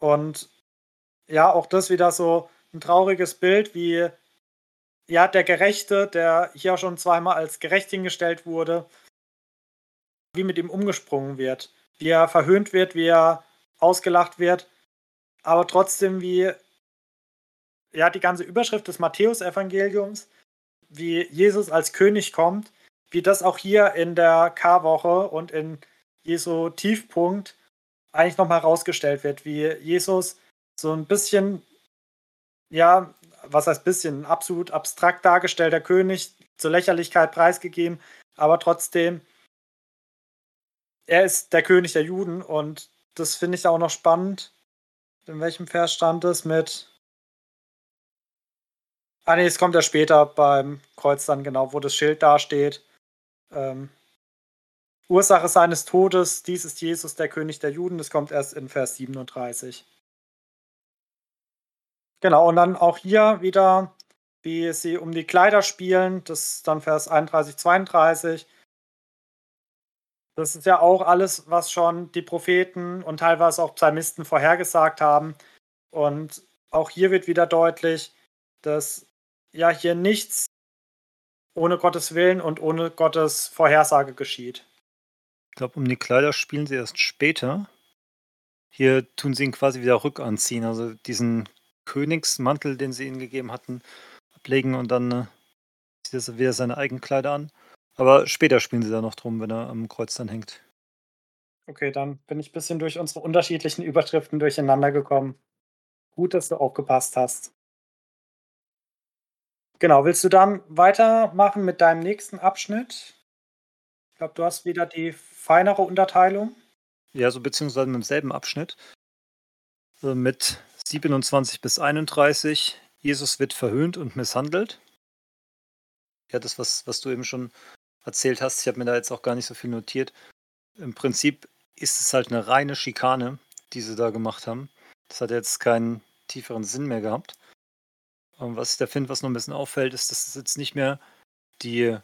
S1: Und ja, auch das wieder so ein trauriges Bild, wie ja, der Gerechte, der hier schon zweimal als gerecht hingestellt wurde, wie mit ihm umgesprungen wird, wie er verhöhnt wird, wie er ausgelacht wird, aber trotzdem wie ja, die ganze Überschrift des Matthäusevangeliums, wie Jesus als König kommt, wie das auch hier in der Karwoche und in Jesu Tiefpunkt eigentlich nochmal herausgestellt wird, wie Jesus so ein bisschen, ja, was heißt bisschen, absolut abstrakt dargestellter König, zur Lächerlichkeit preisgegeben, aber trotzdem, er ist der König der Juden und das finde ich auch noch spannend. In welchem Vers stand es mit? Ah nee, es kommt ja später beim Kreuz dann genau, wo das Schild dasteht. Ähm, Ursache seines Todes, dies ist Jesus, der König der Juden. Das kommt erst in Vers 37. Genau, und dann auch hier wieder, wie sie um die Kleider spielen, das ist dann Vers 31, 32. Das ist ja auch alles, was schon die Propheten und teilweise auch Psalmisten vorhergesagt haben. Und auch hier wird wieder deutlich, dass ja hier nichts ohne Gottes Willen und ohne Gottes Vorhersage geschieht.
S2: Ich glaube, um die Kleider spielen sie erst später. Hier tun sie ihn quasi wieder rückanziehen. Also diesen Königsmantel, den sie ihnen gegeben hatten, ablegen und dann äh, zieht er wieder seine Eigenkleider an. Aber später spielen sie da noch drum, wenn er am Kreuz dann hängt.
S1: Okay, dann bin ich ein bisschen durch unsere unterschiedlichen Überschriften durcheinander gekommen. Gut, dass du aufgepasst hast. Genau, willst du dann weitermachen mit deinem nächsten Abschnitt? Ich glaube, du hast wieder die feinere Unterteilung.
S2: Ja, so beziehungsweise mit demselben Abschnitt. Äh, mit 27 bis 31. Jesus wird verhöhnt und misshandelt. Ja, das, was, was du eben schon erzählt hast, ich habe mir da jetzt auch gar nicht so viel notiert. Im Prinzip ist es halt eine reine Schikane, die sie da gemacht haben. Das hat jetzt keinen tieferen Sinn mehr gehabt. Und was ich da finde, was noch ein bisschen auffällt, ist, dass es jetzt nicht mehr die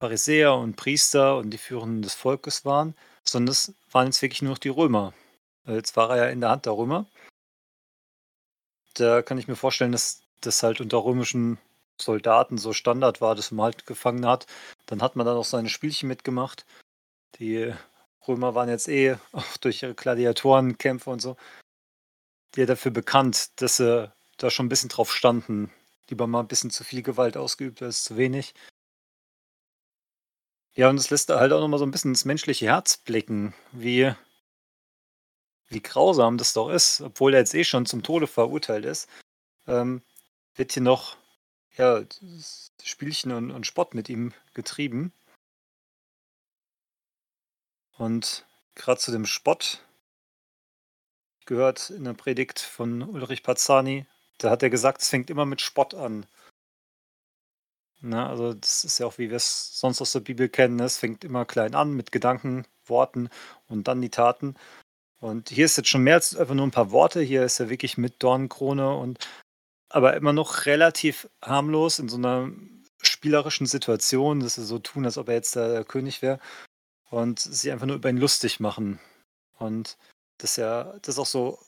S2: Pharisäer und Priester und die Führenden des Volkes waren, sondern es waren jetzt wirklich nur noch die Römer. Jetzt war er ja in der Hand der Römer da kann ich mir vorstellen, dass das halt unter römischen Soldaten so Standard war, dass man halt gefangen hat. Dann hat man dann auch seine Spielchen mitgemacht. Die Römer waren jetzt eh auch durch ihre Gladiatorenkämpfe und so, ja dafür bekannt, dass sie da schon ein bisschen drauf standen. Lieber mal ein bisschen zu viel Gewalt ausgeübt als zu wenig. Ja, und es lässt halt auch nochmal so ein bisschen ins menschliche Herz blicken, wie wie grausam das doch ist, obwohl er jetzt eh schon zum Tode verurteilt ist, ähm, wird hier noch ja, Spielchen und, und Spott mit ihm getrieben. Und gerade zu dem Spott gehört in der Predigt von Ulrich Pazzani, da hat er gesagt, es fängt immer mit Spott an. Na, also das ist ja auch, wie wir es sonst aus der Bibel kennen, ne? es fängt immer klein an mit Gedanken, Worten und dann die Taten. Und hier ist jetzt schon mehr als einfach nur ein paar Worte. Hier ist er wirklich mit Dornenkrone und aber immer noch relativ harmlos in so einer spielerischen Situation, dass sie so tun, als ob er jetzt der König wäre und sie einfach nur über ihn lustig machen. Und das ja, das auch so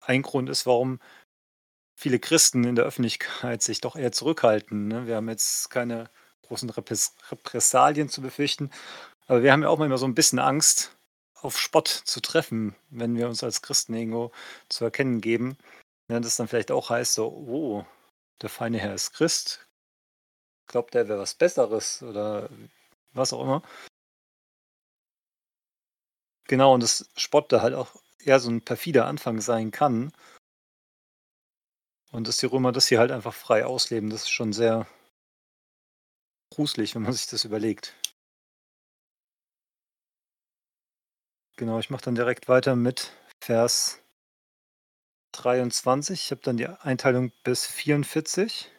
S2: ein Grund ist, warum viele Christen in der Öffentlichkeit sich doch eher zurückhalten. Ne? Wir haben jetzt keine großen Repressalien zu befürchten, aber wir haben ja auch manchmal so ein bisschen Angst, auf Spott zu treffen, wenn wir uns als Christen irgendwo zu erkennen geben. Ja, das dann vielleicht auch heißt so, oh, der feine Herr ist Christ. Glaubt er wäre was Besseres oder was auch immer. Genau, und das Spott da halt auch eher so ein perfider Anfang sein kann. Und dass die Römer das hier halt einfach frei ausleben, das ist schon sehr gruselig, wenn man sich das überlegt. Genau, ich mache dann direkt weiter mit Vers 23. Ich habe dann die Einteilung bis 44.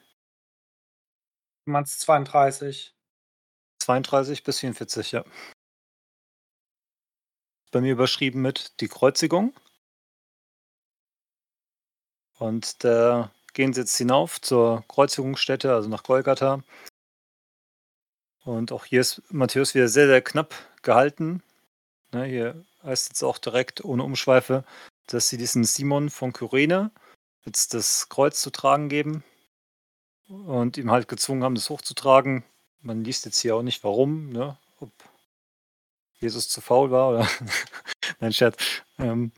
S1: Du meinst 32.
S2: 32 bis 44, ja. Bei mir überschrieben mit die Kreuzigung. Und da gehen sie jetzt hinauf zur Kreuzigungsstätte, also nach Golgatha. Und auch hier ist Matthäus wieder sehr, sehr knapp gehalten. Ne, hier heißt jetzt auch direkt ohne Umschweife, dass sie diesen Simon von Kyrene jetzt das Kreuz zu tragen geben und ihm halt gezwungen haben, das hochzutragen. Man liest jetzt hier auch nicht, warum, ne? ob Jesus zu faul war oder. Nein, Scherz. Ähm,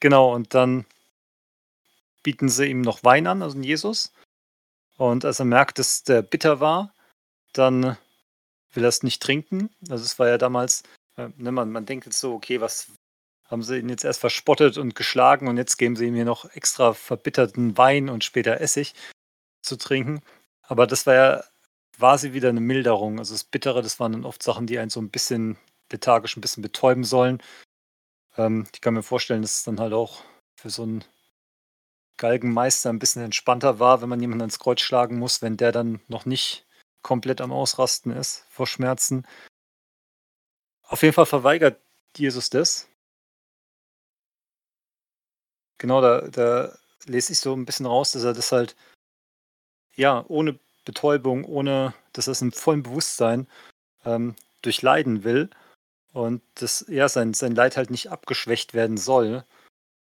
S2: genau, und dann bieten sie ihm noch Wein an, also Jesus. Und als er merkt, dass der bitter war, dann will er es nicht trinken. Also es war ja damals, äh, ne, man, man denkt jetzt so, okay, was haben sie ihn jetzt erst verspottet und geschlagen und jetzt geben sie ihm hier noch extra verbitterten Wein und später Essig zu trinken. Aber das war ja quasi wieder eine Milderung. Also das Bittere, das waren dann oft Sachen, die einen so ein bisschen lethargisch ein bisschen betäuben sollen. Ähm, ich kann mir vorstellen, dass es dann halt auch für so einen Galgenmeister ein bisschen entspannter war, wenn man jemanden ans Kreuz schlagen muss, wenn der dann noch nicht komplett am Ausrasten ist vor Schmerzen. Auf jeden Fall verweigert Jesus das. Genau, da, da lese ich so ein bisschen raus, dass er das halt, ja, ohne Betäubung, ohne, dass er es im vollen Bewusstsein ähm, durchleiden will und dass ja, sein, sein Leid halt nicht abgeschwächt werden soll.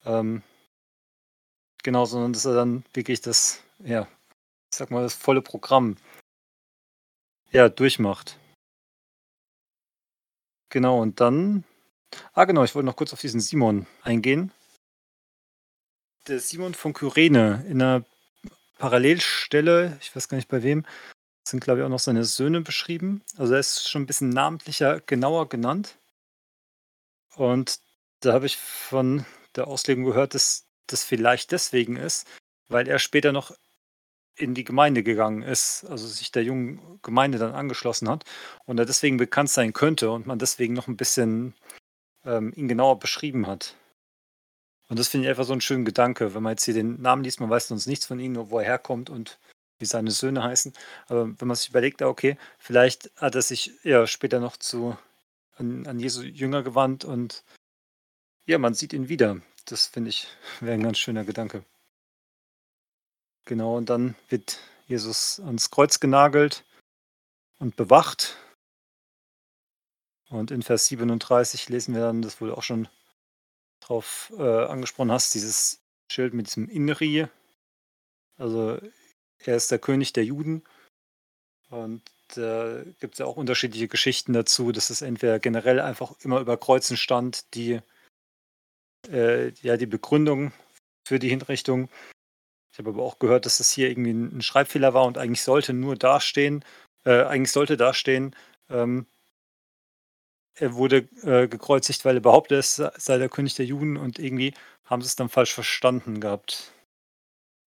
S2: Ähm, genau, sondern dass er dann wirklich das, ja, ich sag mal, das volle Programm ja, durchmacht. Genau, und dann. Ah, genau, ich wollte noch kurz auf diesen Simon eingehen. Der Simon von Kyrene in einer Parallelstelle, ich weiß gar nicht bei wem, sind, glaube ich, auch noch seine Söhne beschrieben. Also er ist schon ein bisschen namentlicher, genauer genannt. Und da habe ich von der Auslegung gehört, dass das vielleicht deswegen ist, weil er später noch in die Gemeinde gegangen ist, also sich der jungen Gemeinde dann angeschlossen hat und er deswegen bekannt sein könnte und man deswegen noch ein bisschen ähm, ihn genauer beschrieben hat. Und das finde ich einfach so einen schönen Gedanke. Wenn man jetzt hier den Namen liest, man weiß sonst nichts von ihm, nur wo er herkommt und wie seine Söhne heißen. Aber wenn man sich überlegt, okay, vielleicht hat er sich ja später noch zu an, an Jesu Jünger gewandt und ja, man sieht ihn wieder. Das finde ich wäre ein ganz schöner Gedanke. Genau, und dann wird Jesus ans Kreuz genagelt und bewacht. Und in Vers 37 lesen wir dann, das wohl auch schon drauf äh, angesprochen hast, dieses Schild mit diesem Inri. Also er ist der König der Juden. Und da äh, gibt es ja auch unterschiedliche Geschichten dazu, dass es entweder generell einfach immer über Kreuzen stand, die äh, ja die Begründung für die Hinrichtung. Ich habe aber auch gehört, dass das hier irgendwie ein Schreibfehler war und eigentlich sollte nur dastehen, äh, eigentlich sollte dastehen, ähm, er wurde äh, gekreuzigt, weil er behauptet, es sei der König der Juden und irgendwie haben sie es dann falsch verstanden gehabt.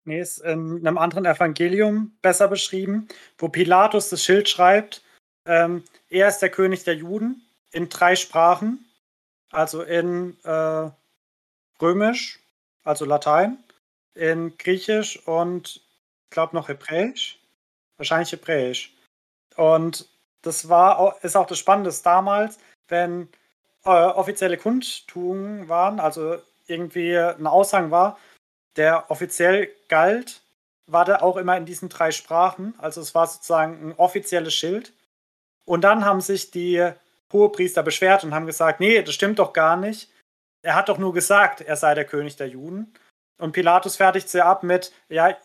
S1: Nee, ist in einem anderen Evangelium besser beschrieben, wo Pilatus das Schild schreibt, ähm, er ist der König der Juden in drei Sprachen, also in äh, Römisch, also Latein, in Griechisch und ich glaube noch Hebräisch, wahrscheinlich Hebräisch. Und das war ist auch das Spannende damals, wenn äh, offizielle Kundtugungen waren, also irgendwie ein Aushang war, der offiziell galt, war der auch immer in diesen drei Sprachen. Also es war sozusagen ein offizielles Schild. Und dann haben sich die Hohepriester beschwert und haben gesagt, nee, das stimmt doch gar nicht. Er hat doch nur gesagt, er sei der König der Juden. Und Pilatus fertigt sie ab mit, ja,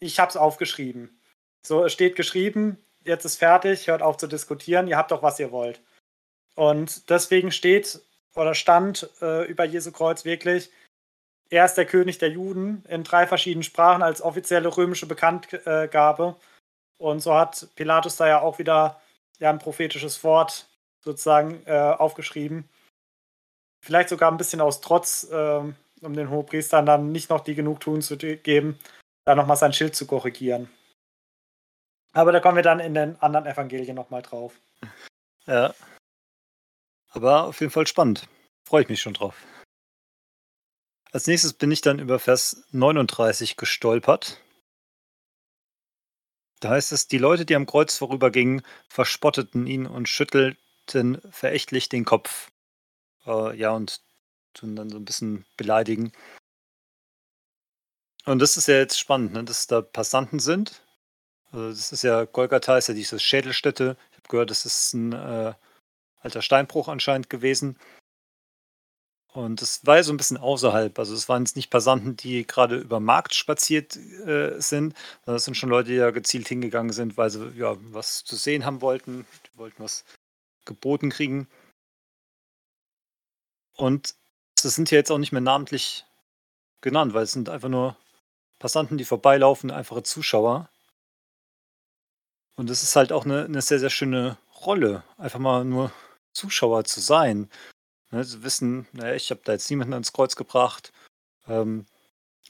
S1: ich hab's aufgeschrieben. So, es steht geschrieben, jetzt ist fertig, hört auf zu diskutieren, ihr habt doch, was ihr wollt. Und deswegen steht oder stand äh, über Jesu Kreuz wirklich, er ist der König der Juden in drei verschiedenen Sprachen als offizielle römische Bekanntgabe. Und so hat Pilatus da ja auch wieder ja, ein prophetisches Wort sozusagen äh, aufgeschrieben. Vielleicht sogar ein bisschen aus Trotz, äh, um den Hohepriestern dann nicht noch die Genugtuung zu geben, da nochmal sein Schild zu korrigieren. Aber da kommen wir dann in den anderen Evangelien nochmal drauf.
S2: Ja. Aber auf jeden Fall spannend. Freue ich mich schon drauf. Als nächstes bin ich dann über Vers 39 gestolpert. Da heißt es, die Leute, die am Kreuz vorübergingen, verspotteten ihn und schüttelten verächtlich den Kopf. Äh, ja, und tun dann so ein bisschen beleidigen. Und das ist ja jetzt spannend, ne, dass da Passanten sind. Also das ist ja, Golgatha ist ja diese Schädelstätte. Ich habe gehört, das ist ein äh, alter Steinbruch anscheinend gewesen. Und es war ja so ein bisschen außerhalb. Also es waren jetzt nicht Passanten, die gerade über Markt spaziert äh, sind, sondern es sind schon Leute, die ja gezielt hingegangen sind, weil sie ja was zu sehen haben wollten. Die wollten was geboten kriegen. Und das sind hier jetzt auch nicht mehr namentlich genannt, weil es sind einfach nur Passanten, die vorbeilaufen, einfache Zuschauer. Und es ist halt auch eine, eine sehr, sehr schöne Rolle, einfach mal nur Zuschauer zu sein. Ne, sie wissen, naja, ich habe da jetzt niemanden ans Kreuz gebracht. Ähm,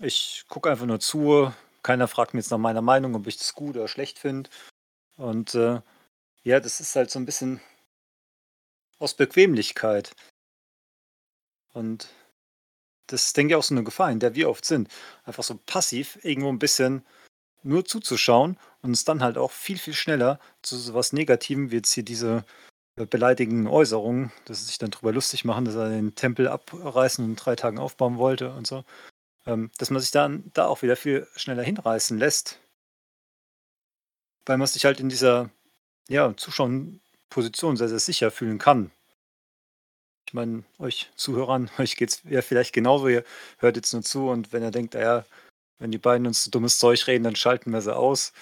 S2: ich gucke einfach nur zu. Keiner fragt mir jetzt nach meiner Meinung, ob ich das gut oder schlecht finde. Und äh, ja, das ist halt so ein bisschen aus Bequemlichkeit. Und das ist, denke ich, auch so eine Gefahr, in der wir oft sind. Einfach so passiv irgendwo ein bisschen nur zuzuschauen und es dann halt auch viel, viel schneller zu so was Negativem, wie jetzt hier diese beleidigenden Äußerungen, dass sie sich dann drüber lustig machen, dass er den Tempel abreißen und in drei Tagen aufbauen wollte und so. Ähm, dass man sich dann da auch wieder viel schneller hinreißen lässt. Weil man sich halt in dieser ja, Zuschauerposition sehr, sehr sicher fühlen kann. Ich meine, euch Zuhörern, euch geht es ja vielleicht genauso, ihr hört jetzt nur zu und wenn ihr denkt, naja, wenn die beiden uns dummes Zeug reden, dann schalten wir sie aus.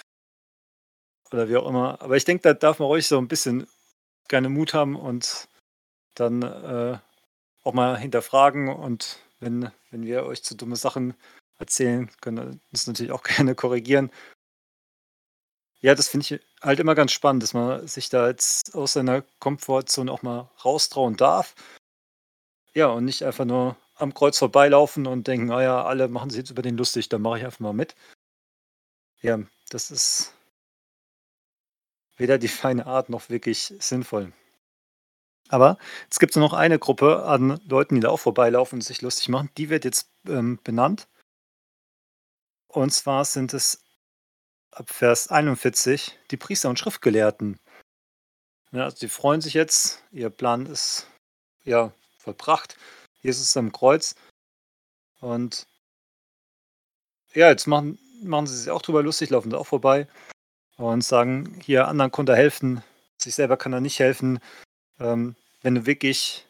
S2: Oder wie auch immer. Aber ich denke, da darf man euch so ein bisschen gerne Mut haben und dann äh, auch mal hinterfragen und wenn, wenn wir euch zu dumme Sachen erzählen, können wir uns natürlich auch gerne korrigieren. Ja, das finde ich halt immer ganz spannend, dass man sich da jetzt aus seiner Komfortzone auch mal raustrauen darf. Ja, und nicht einfach nur am Kreuz vorbeilaufen und denken, naja, ah alle machen sich jetzt über den lustig, dann mache ich einfach mal mit. Ja, das ist weder die feine Art noch wirklich sinnvoll. Aber es gibt noch eine Gruppe an Leuten, die da auch vorbeilaufen und sich lustig machen. Die wird jetzt ähm, benannt. Und zwar sind es ab Vers 41 die Priester und Schriftgelehrten. Ja, also die freuen sich jetzt. Ihr Plan ist ja vollbracht. Jesus ist am Kreuz. Und ja, jetzt machen, machen sie sich auch drüber lustig, laufen da auch vorbei und sagen, hier, anderen konnte er helfen, sich selber kann er nicht helfen. Ähm, wenn du wirklich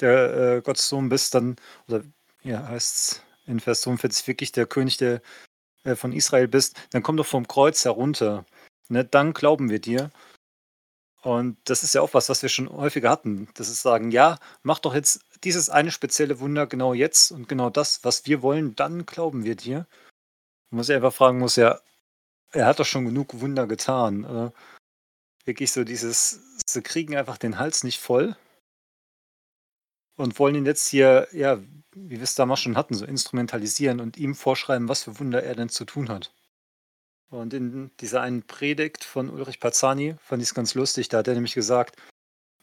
S2: der äh, Gottes Sohn bist, dann, oder ja, heißt es in Vers 42, wirklich der König der, äh, von Israel bist, dann komm doch vom Kreuz herunter. Ne? Dann glauben wir dir. Und das ist ja auch was, was wir schon häufiger hatten. Das ist sagen, ja, mach doch jetzt dieses eine spezielle Wunder genau jetzt und genau das, was wir wollen, dann glauben wir dir. Muss einfach fragen muss, ja, er hat doch schon genug Wunder getan. Äh, wirklich so dieses, sie kriegen einfach den Hals nicht voll und wollen ihn jetzt hier, ja, wie wir es damals schon hatten, so instrumentalisieren und ihm vorschreiben, was für Wunder er denn zu tun hat. Und in dieser einen Predigt von Ulrich Pazzani fand ich es ganz lustig, da hat er nämlich gesagt,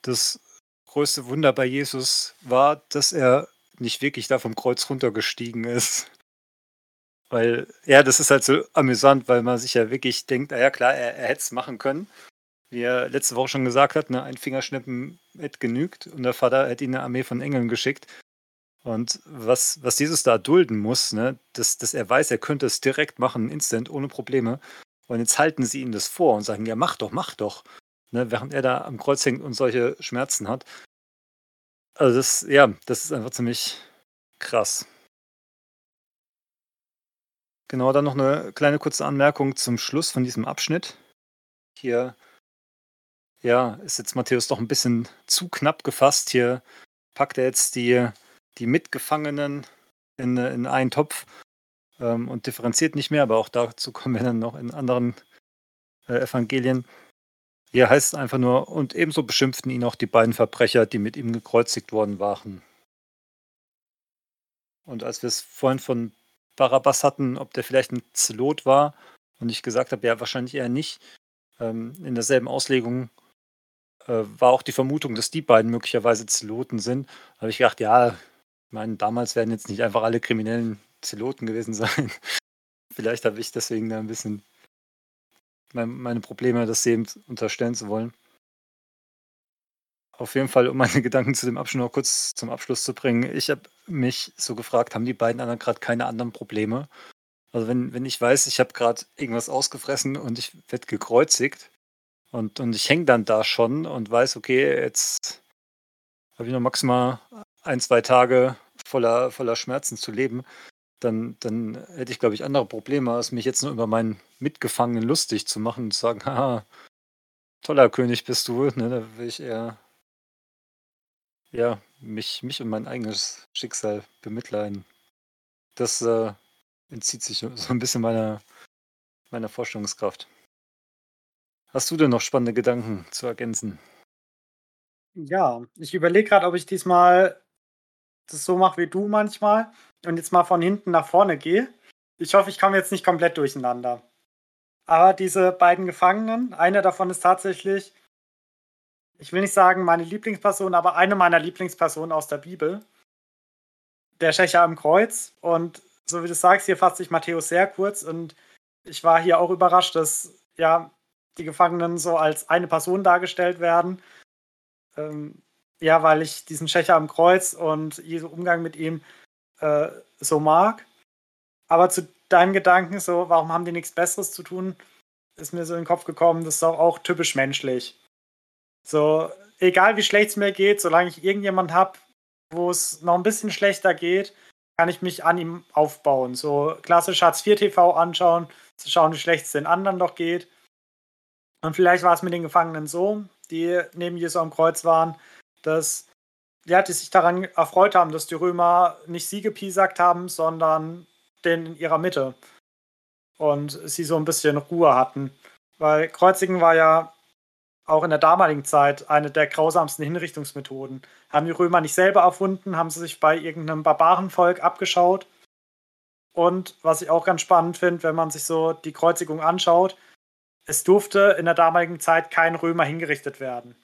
S2: das größte Wunder bei Jesus war, dass er nicht wirklich da vom Kreuz runtergestiegen ist, weil, ja, das ist halt so amüsant, weil man sich ja wirklich denkt, naja klar, er, er hätte es machen können. Wie er letzte Woche schon gesagt hat, ne, ein Fingerschnippen hätte genügt und der Vater hätte ihn eine Armee von Engeln geschickt. Und was, was Jesus da dulden muss, ne, dass, dass er weiß, er könnte es direkt machen, instant, ohne Probleme. Und jetzt halten sie ihm das vor und sagen, ja, mach doch, mach doch. Ne, während er da am Kreuz hängt und solche Schmerzen hat. Also das, ja, das ist einfach ziemlich krass. Genau, dann noch eine kleine kurze Anmerkung zum Schluss von diesem Abschnitt. Hier, ja, ist jetzt Matthäus doch ein bisschen zu knapp gefasst. Hier packt er jetzt die, die Mitgefangenen in, in einen Topf ähm, und differenziert nicht mehr, aber auch dazu kommen wir dann noch in anderen äh, Evangelien. Hier heißt es einfach nur, und ebenso beschimpften ihn auch die beiden Verbrecher, die mit ihm gekreuzigt worden waren. Und als wir es vorhin von Barabbas hatten, ob der vielleicht ein Zelot war. Und ich gesagt habe, ja, wahrscheinlich eher nicht. Ähm, in derselben Auslegung äh, war auch die Vermutung, dass die beiden möglicherweise Zeloten sind. Da habe ich gedacht, ja, Ich meine, damals werden jetzt nicht einfach alle kriminellen Zeloten gewesen sein. Vielleicht habe ich deswegen da ein bisschen meine Probleme, das eben unterstellen zu wollen. Auf jeden Fall, um meine Gedanken zu dem Abschnitt noch kurz zum Abschluss zu bringen. Ich habe mich so gefragt, haben die beiden anderen gerade keine anderen Probleme? Also wenn, wenn ich weiß, ich habe gerade irgendwas ausgefressen und ich werde gekreuzigt und, und ich hänge dann da schon und weiß, okay, jetzt habe ich noch maximal ein, zwei Tage voller, voller Schmerzen zu leben, dann, dann hätte ich, glaube ich, andere Probleme, als mich jetzt nur über meinen Mitgefangenen lustig zu machen und zu sagen, haha, toller König bist du. Ne, da will ich eher ja, mich, mich und mein eigenes Schicksal bemitleiden. Das äh, entzieht sich so ein bisschen meiner, meiner Vorstellungskraft. Hast du denn noch spannende Gedanken zu ergänzen?
S1: Ja, ich überlege gerade, ob ich diesmal das so mache wie du manchmal und jetzt mal von hinten nach vorne gehe. Ich hoffe, ich komme jetzt nicht komplett durcheinander. Aber diese beiden Gefangenen, einer davon ist tatsächlich, ich will nicht sagen meine Lieblingsperson, aber eine meiner Lieblingspersonen aus der Bibel. Der Schächer am Kreuz. Und so wie du sagst, hier fasst sich Matthäus sehr kurz. Und ich war hier auch überrascht, dass ja die Gefangenen so als eine Person dargestellt werden. Ähm, ja, weil ich diesen Schächer am Kreuz und Jesu Umgang mit ihm äh, so mag. Aber zu deinem Gedanken, so, warum haben die nichts Besseres zu tun, ist mir so in den Kopf gekommen, das ist auch, auch typisch menschlich. So, egal wie schlecht es mir geht, solange ich irgendjemand habe, wo es noch ein bisschen schlechter geht, kann ich mich an ihm aufbauen. So klassisch Hartz IV TV anschauen, zu schauen, wie schlecht es den anderen doch geht. Und vielleicht war es mit den Gefangenen so, die neben Jesu am Kreuz waren, dass ja, die sich daran erfreut haben, dass die Römer nicht sie gepiesackt haben, sondern den in ihrer Mitte. Und sie so ein bisschen Ruhe hatten. Weil Kreuzigen war ja auch in der damaligen Zeit eine der grausamsten Hinrichtungsmethoden. Haben die Römer nicht selber erfunden, haben sie sich bei irgendeinem Barbarenvolk abgeschaut. Und was ich auch ganz spannend finde, wenn man sich so die Kreuzigung anschaut, es durfte in der damaligen Zeit kein Römer hingerichtet werden.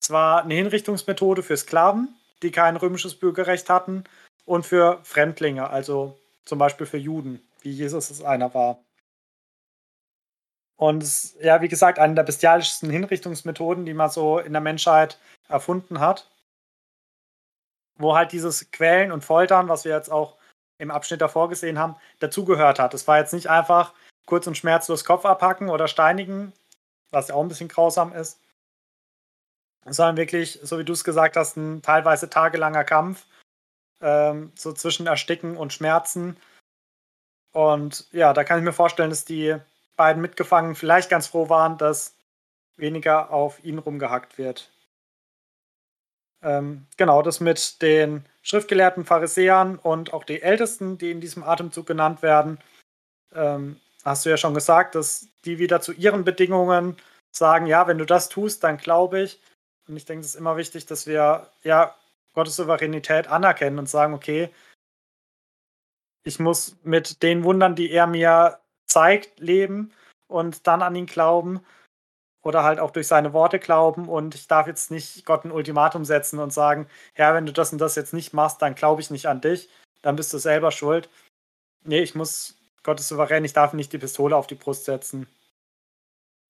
S1: Es war eine Hinrichtungsmethode für Sklaven, die kein römisches Bürgerrecht hatten, und für Fremdlinge, also zum Beispiel für Juden, wie Jesus es einer war. Und es, ja, wie gesagt, eine der bestialischsten Hinrichtungsmethoden, die man so in der Menschheit erfunden hat. Wo halt dieses Quälen und Foltern, was wir jetzt auch im Abschnitt davor gesehen haben, dazugehört hat. Es war jetzt nicht einfach kurz und schmerzlos Kopf abhacken oder steinigen, was ja auch ein bisschen grausam ist, sondern wirklich, so wie du es gesagt hast, ein teilweise tagelanger Kampf, ähm, so zwischen Ersticken und Schmerzen. Und ja, da kann ich mir vorstellen, dass die beiden Mitgefangenen vielleicht ganz froh waren, dass weniger auf ihn rumgehackt wird. Ähm, genau, das mit den schriftgelehrten Pharisäern und auch die Ältesten, die in diesem Atemzug genannt werden, ähm, hast du ja schon gesagt, dass die wieder zu ihren Bedingungen sagen, ja, wenn du das tust, dann glaube ich, und ich denke, es ist immer wichtig, dass wir ja Gottes Souveränität anerkennen und sagen, okay, ich muss mit den Wundern, die er mir zeigt, leben und dann an ihn glauben oder halt auch durch seine Worte glauben und ich darf jetzt nicht Gott ein Ultimatum setzen und sagen, Herr, wenn du das und das jetzt nicht machst, dann glaube ich nicht an dich, dann bist du selber schuld. Nee, ich muss Gott ist souverän, ich darf nicht die Pistole auf die Brust setzen.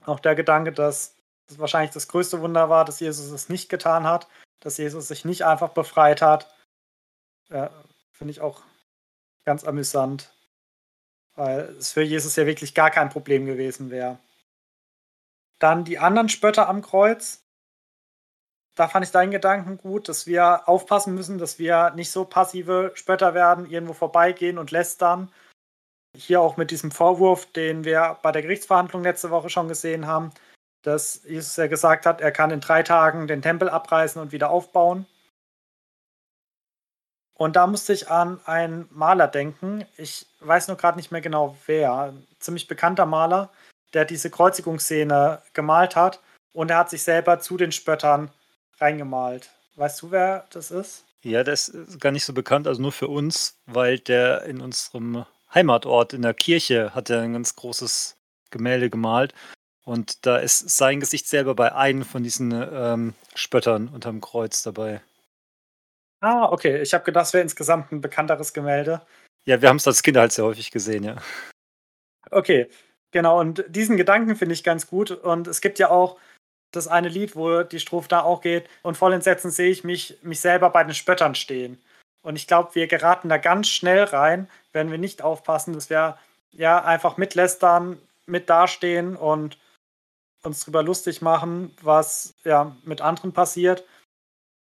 S1: Auch der Gedanke, dass das wahrscheinlich das größte Wunder war, dass Jesus es nicht getan hat, dass Jesus sich nicht einfach befreit hat. Ja, Finde ich auch ganz amüsant, weil es für Jesus ja wirklich gar kein Problem gewesen wäre. Dann die anderen Spötter am Kreuz. Da fand ich deinen Gedanken gut, dass wir aufpassen müssen, dass wir nicht so passive Spötter werden, irgendwo vorbeigehen und lästern. Hier auch mit diesem Vorwurf, den wir bei der Gerichtsverhandlung letzte Woche schon gesehen haben, dass Jesus ja gesagt hat, er kann in drei Tagen den Tempel abreißen und wieder aufbauen. Und da musste ich an einen Maler denken. Ich weiß nur gerade nicht mehr genau wer. Ein ziemlich bekannter Maler, der diese Kreuzigungsszene gemalt hat. Und er hat sich selber zu den Spöttern reingemalt. Weißt du, wer das ist?
S2: Ja, der ist gar nicht so bekannt, also nur für uns, weil der in unserem Heimatort in der Kirche hat er ein ganz großes Gemälde gemalt. Und da ist sein Gesicht selber bei einem von diesen ähm, Spöttern unterm Kreuz dabei.
S1: Ah, okay. Ich habe gedacht, das wäre insgesamt ein bekannteres Gemälde.
S2: Ja, wir haben es als Kinder halt sehr häufig gesehen, ja.
S1: Okay, genau. Und diesen Gedanken finde ich ganz gut. Und es gibt ja auch das eine Lied, wo die Strophe da auch geht. Und voll entsetzen sehe ich mich, mich selber bei den Spöttern stehen. Und ich glaube, wir geraten da ganz schnell rein, wenn wir nicht aufpassen, dass wir ja einfach mitlästern, mit dastehen und uns drüber lustig machen, was ja mit anderen passiert.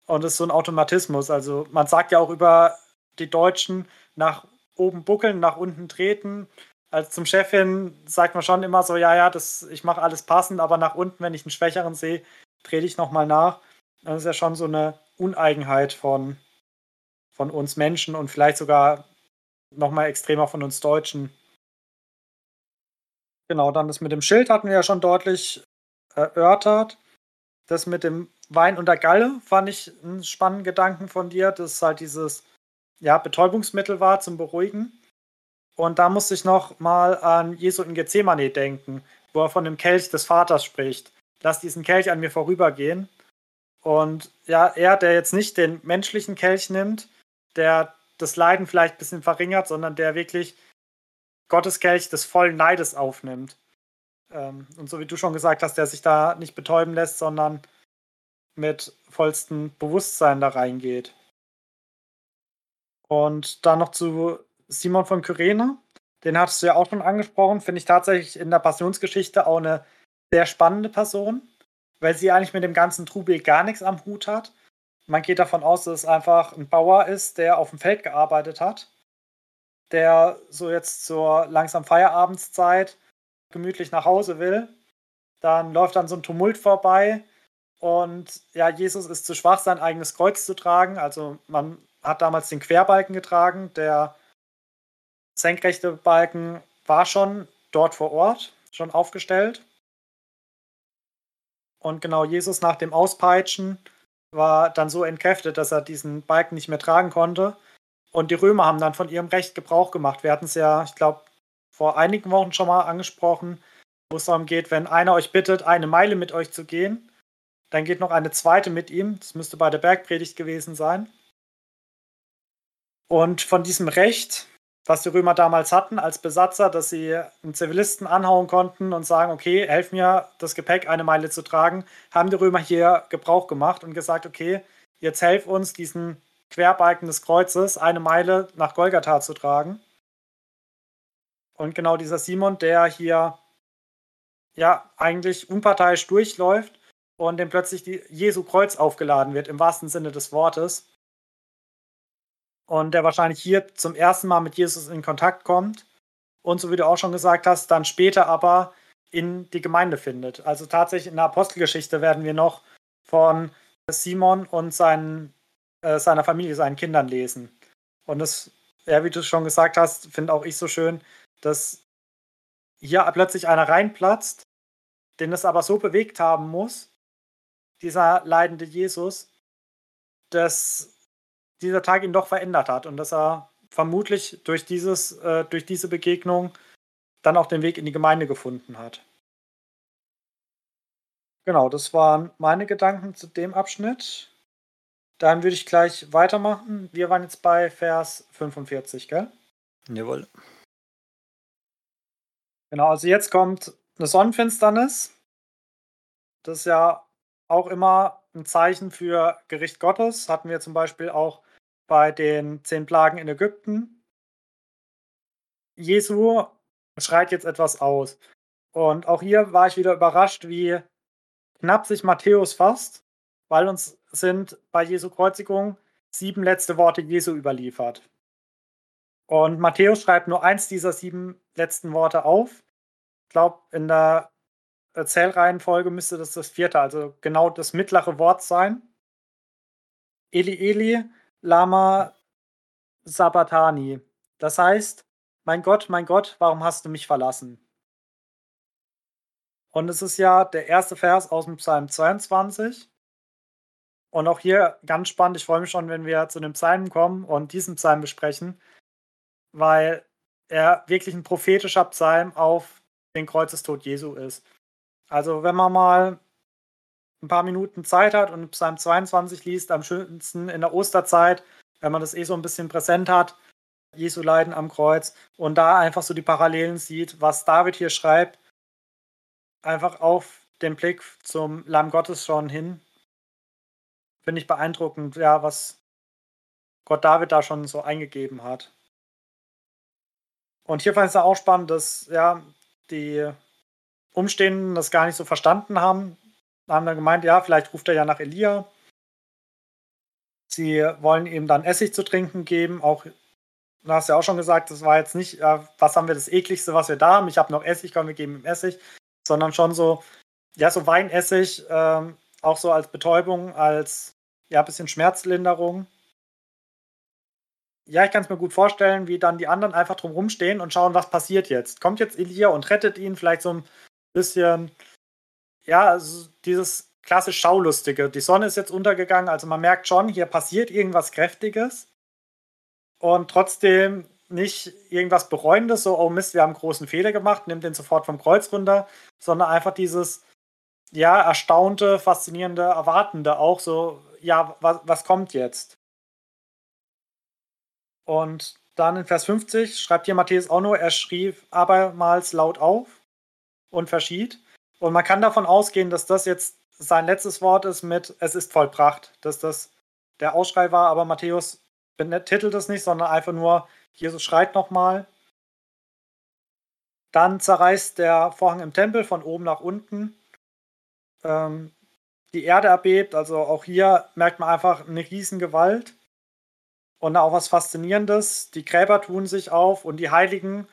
S1: Und es ist so ein Automatismus. Also man sagt ja auch über die Deutschen nach oben buckeln, nach unten treten. Also zum Chef hin sagt man schon immer so, ja, ja, das, ich mache alles passend, aber nach unten, wenn ich einen Schwächeren sehe, trete ich nochmal nach. Das ist ja schon so eine Uneigenheit von, von uns Menschen und vielleicht sogar nochmal extremer von uns Deutschen. Genau, dann das mit dem Schild hatten wir ja schon deutlich erörtert. Das mit dem Wein und der Galle fand ich einen spannenden Gedanken von dir, dass halt dieses ja, Betäubungsmittel war zum Beruhigen. Und da musste ich noch mal an Jesu in Gethsemane denken, wo er von dem Kelch des Vaters spricht. Lass diesen Kelch an mir vorübergehen. Und ja, er, der jetzt nicht den menschlichen Kelch nimmt, der das Leiden vielleicht ein bisschen verringert, sondern der wirklich Gottes Kelch des vollen Neides aufnimmt. Ähm, und so wie du schon gesagt hast, der sich da nicht betäuben lässt, sondern mit vollstem Bewusstsein da reingeht. Und dann noch zu Simon von Kyrene. Den hattest du ja auch schon angesprochen. Finde ich tatsächlich in der Passionsgeschichte auch eine sehr spannende Person, weil sie eigentlich mit dem ganzen Trubel gar nichts am Hut hat. Man geht davon aus, dass es einfach ein Bauer ist, der auf dem Feld gearbeitet hat, der so jetzt zur langsam Feierabendszeit gemütlich nach Hause will. Dann läuft dann so ein Tumult vorbei und ja, Jesus ist zu schwach, sein eigenes Kreuz zu tragen. Also man hat damals den Querbalken getragen. Der senkrechte Balken war schon dort vor Ort, schon aufgestellt. Und genau Jesus nach dem Auspeitschen war dann so entkräftet, dass er diesen Balken nicht mehr tragen konnte. Und die Römer haben dann von ihrem Recht Gebrauch gemacht. Wir hatten es ja, ich glaube, vor einigen Wochen schon mal angesprochen, wo es darum geht, wenn einer euch bittet, eine Meile mit euch zu gehen, dann geht noch eine zweite mit ihm. Das müsste bei der Bergpredigt gewesen sein. Und von diesem Recht, was die Römer damals hatten als Besatzer, dass sie einen Zivilisten anhauen konnten und sagen, okay, helf mir, das Gepäck eine Meile zu tragen, haben die Römer hier Gebrauch gemacht und gesagt, okay, jetzt helf uns, diesen Querbalken des Kreuzes eine Meile nach Golgatha zu tragen. Und genau dieser Simon, der hier ja eigentlich unparteiisch durchläuft und dem plötzlich die Jesu Kreuz aufgeladen wird, im wahrsten Sinne des Wortes. Und der wahrscheinlich hier zum ersten Mal mit Jesus in Kontakt kommt und so wie du auch schon gesagt hast, dann später aber in die Gemeinde findet. Also tatsächlich in der Apostelgeschichte werden wir noch von Simon und seinen, äh, seiner Familie, seinen Kindern lesen. Und das, ja, wie du schon gesagt hast, finde auch ich so schön, dass hier plötzlich einer reinplatzt, den es aber so bewegt haben muss, dieser leidende Jesus, dass dieser Tag ihn doch verändert hat und dass er vermutlich durch, dieses, äh, durch diese Begegnung dann auch den Weg in die Gemeinde gefunden hat. Genau, das waren meine Gedanken zu dem Abschnitt. Dann würde ich gleich weitermachen. Wir waren jetzt bei Vers 45, gell?
S2: Jawohl.
S1: Genau, also jetzt kommt eine Sonnenfinsternis. Das ist ja auch immer ein Zeichen für Gericht Gottes. Hatten wir zum Beispiel auch bei den zehn Plagen in Ägypten. Jesu schreit jetzt etwas aus. Und auch hier war ich wieder überrascht, wie knapp sich Matthäus fasst, weil uns sind bei Jesu Kreuzigung sieben letzte Worte Jesu überliefert. Und Matthäus schreibt nur eins dieser sieben letzten Worte auf. Ich glaube, in der Zählreihenfolge müsste das das vierte, also genau das mittlere Wort sein. Eli Eli Lama Sabatani. Das heißt, mein Gott, mein Gott, warum hast du mich verlassen? Und es ist ja der erste Vers aus dem Psalm 22. Und auch hier ganz spannend, ich freue mich schon, wenn wir zu dem Psalm kommen und diesen Psalm besprechen, weil er wirklich ein prophetischer Psalm auf den Kreuzestod Jesu ist. Also wenn man mal ein paar Minuten Zeit hat und Psalm 22 liest, am schönsten in der Osterzeit, wenn man das eh so ein bisschen präsent hat, Jesu Leiden am Kreuz und da einfach so die Parallelen sieht, was David hier schreibt, einfach auf den Blick zum Lamm Gottes schon hin. Finde ich beeindruckend, ja, was Gott David da schon so eingegeben hat. Und hier fand ich es auch spannend, dass ja die Umstehenden das gar nicht so verstanden haben. Haben dann gemeint, ja, vielleicht ruft er ja nach Elia. Sie wollen ihm dann Essig zu trinken geben. Auch, du hast ja auch schon gesagt, das war jetzt nicht, ja, was haben wir das ekligste, was wir da haben. Ich habe noch Essig, komm, wir geben ihm Essig. Sondern schon so, ja, so Weinessig, ähm, auch so als Betäubung, als ja, bisschen Schmerzlinderung. Ja, ich kann es mir gut vorstellen, wie dann die anderen einfach drum rumstehen und schauen, was passiert jetzt. Kommt jetzt Elia und rettet ihn vielleicht so ein bisschen, ja, also dieses klassisch Schaulustige. Die Sonne ist jetzt untergegangen, also man merkt schon, hier passiert irgendwas Kräftiges und trotzdem nicht irgendwas Bereuendes, so, oh Mist, wir haben einen großen Fehler gemacht, nimmt den sofort vom Kreuz runter, sondern einfach dieses, ja, erstaunte, faszinierende, erwartende auch so, ja, was, was kommt jetzt? Und dann in Vers 50 schreibt hier Matthäus auch nur, er schrieb abermals laut auf und verschied. Und man kann davon ausgehen, dass das jetzt sein letztes Wort ist mit Es ist vollbracht, dass das der Ausschrei war, aber Matthäus betitelt es nicht, sondern einfach nur, Jesus schreit nochmal. Dann zerreißt der Vorhang im Tempel von oben nach unten. Ähm, die Erde erbebt, also auch hier merkt man einfach eine Riesengewalt. Und auch was Faszinierendes, die Gräber tun sich auf und die Heiligen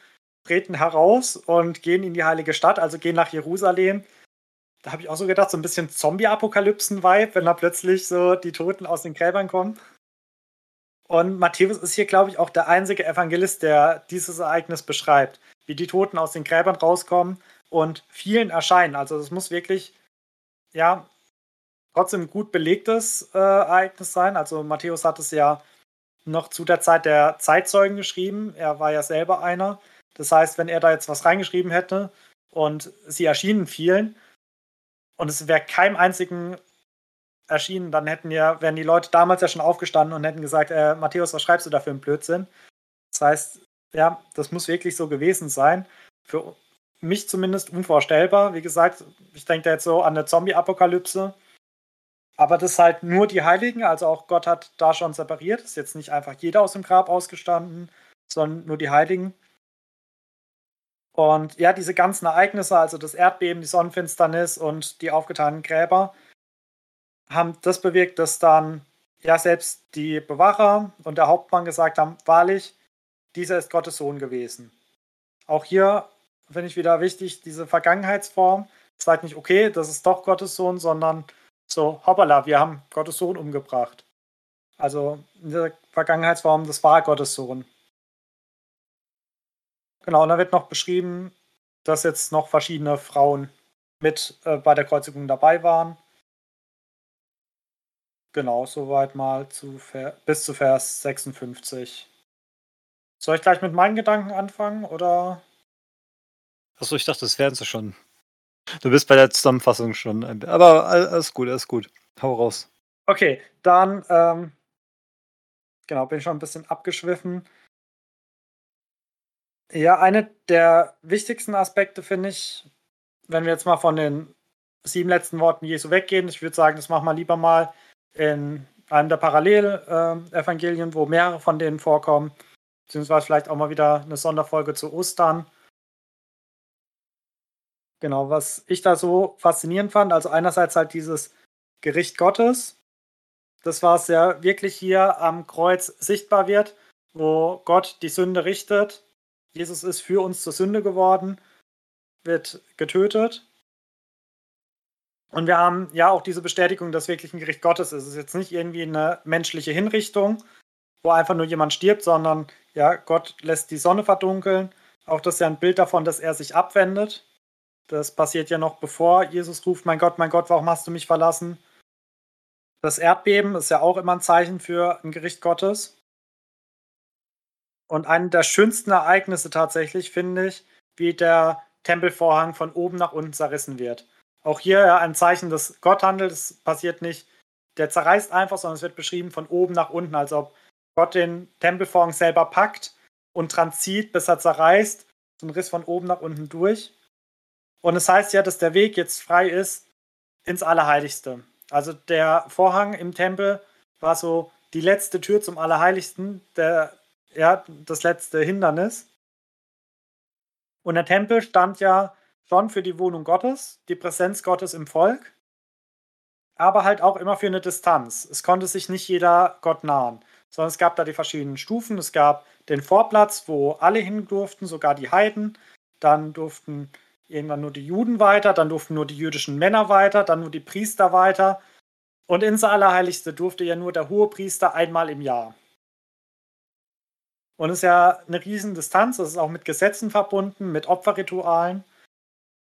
S1: treten heraus und gehen in die heilige Stadt, also gehen nach Jerusalem. Da habe ich auch so gedacht, so ein bisschen Zombie-Apokalypsen-Vibe, wenn da plötzlich so die Toten aus den Gräbern kommen. Und Matthäus ist hier, glaube ich, auch der einzige Evangelist, der dieses Ereignis beschreibt, wie die Toten aus den Gräbern rauskommen und vielen erscheinen. Also es muss wirklich, ja, trotzdem gut belegtes äh, Ereignis sein. Also Matthäus hat es ja noch zu der Zeit der Zeitzeugen geschrieben. Er war ja selber einer. Das heißt, wenn er da jetzt was reingeschrieben hätte und sie erschienen vielen und es wäre keinem einzigen erschienen, dann hätten ja, wären die Leute damals ja schon aufgestanden und hätten gesagt, äh, Matthäus, was schreibst du da für einen Blödsinn? Das heißt, ja, das muss wirklich so gewesen sein. Für mich zumindest unvorstellbar. Wie gesagt, ich denke da jetzt so an eine Zombie-Apokalypse. Aber das halt nur die Heiligen, also auch Gott hat da schon separiert. Ist jetzt nicht einfach jeder aus dem Grab ausgestanden, sondern nur die Heiligen. Und ja, diese ganzen Ereignisse, also das Erdbeben, die Sonnenfinsternis und die aufgetanen Gräber, haben das bewirkt, dass dann ja selbst die Bewacher und der Hauptmann gesagt haben, wahrlich, dieser ist Gottes Sohn gewesen. Auch hier finde ich wieder wichtig, diese Vergangenheitsform sagt nicht, okay, das ist doch Gottes Sohn, sondern so, hoppala, wir haben Gottes Sohn umgebracht. Also in der Vergangenheitsform, das war Gottes Sohn. Genau, und da wird noch beschrieben, dass jetzt noch verschiedene Frauen mit äh, bei der Kreuzigung dabei waren. Genau, soweit mal zu bis zu Vers 56. Soll ich gleich mit meinen Gedanken anfangen oder?
S2: Achso, ich dachte, das wären sie schon. Du bist bei der Zusammenfassung schon. Aber alles gut, alles gut. Hau raus.
S1: Okay, dann, ähm, genau, bin ich schon ein bisschen abgeschwiffen. Ja, eine der wichtigsten Aspekte finde ich, wenn wir jetzt mal von den sieben letzten Worten Jesu weggehen, ich würde sagen, das machen wir lieber mal in einem der Parallel-Evangelien, wo mehrere von denen vorkommen, beziehungsweise vielleicht auch mal wieder eine Sonderfolge zu Ostern. Genau, was ich da so faszinierend fand, also einerseits halt dieses Gericht Gottes, das war es ja wirklich hier am Kreuz sichtbar wird, wo Gott die Sünde richtet. Jesus ist für uns zur Sünde geworden, wird getötet. Und wir haben ja auch diese Bestätigung, dass wirklich ein Gericht Gottes ist. Es ist jetzt nicht irgendwie eine menschliche Hinrichtung, wo einfach nur jemand stirbt, sondern ja, Gott lässt die Sonne verdunkeln. Auch das ist ja ein Bild davon, dass er sich abwendet. Das passiert ja noch bevor Jesus ruft, mein Gott, mein Gott, warum hast du mich verlassen? Das Erdbeben ist ja auch immer ein Zeichen für ein Gericht Gottes. Und eine der schönsten Ereignisse tatsächlich finde ich, wie der Tempelvorhang von oben nach unten zerrissen wird. Auch hier ein Zeichen, dass Gott handelt. Es passiert nicht, der zerreißt einfach, sondern es wird beschrieben von oben nach unten, als ob Gott den Tempelvorhang selber packt und dran zieht, bis er zerreißt. So ein Riss von oben nach unten durch. Und es heißt ja, dass der Weg jetzt frei ist ins Allerheiligste. Also der Vorhang im Tempel war so die letzte Tür zum Allerheiligsten, der, ja, das letzte Hindernis. Und der Tempel stand ja schon für die Wohnung Gottes, die Präsenz Gottes im Volk, aber halt auch immer für eine Distanz. Es konnte sich nicht jeder Gott nahen, sondern es gab da die verschiedenen Stufen. Es gab den Vorplatz, wo alle hin durften, sogar die Heiden. Dann durften irgendwann nur die Juden weiter, dann durften nur die jüdischen Männer weiter, dann nur die Priester weiter. Und ins Allerheiligste durfte ja nur der Hohepriester einmal im Jahr. Und es ist ja eine riesen Distanz, das ist auch mit Gesetzen verbunden, mit Opferritualen.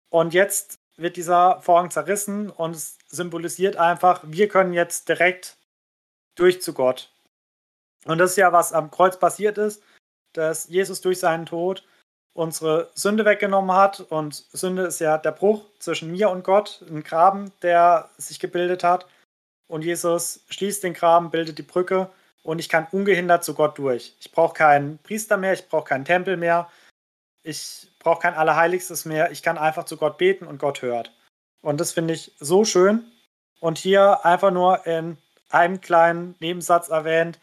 S1: Und jetzt wird dieser Vorhang zerrissen und es symbolisiert einfach, wir können jetzt direkt durch zu Gott. Und das ist ja, was am Kreuz passiert ist, dass Jesus durch seinen Tod unsere Sünde weggenommen hat. Und Sünde ist ja der Bruch zwischen mir und Gott, ein Graben, der sich gebildet hat. Und Jesus schließt den Graben, bildet die Brücke und ich kann ungehindert zu Gott durch. Ich brauche keinen Priester mehr, ich brauche keinen Tempel mehr, ich brauche kein Allerheiligstes mehr. Ich kann einfach zu Gott beten und Gott hört. Und das finde ich so schön. Und hier einfach nur in einem kleinen Nebensatz erwähnt,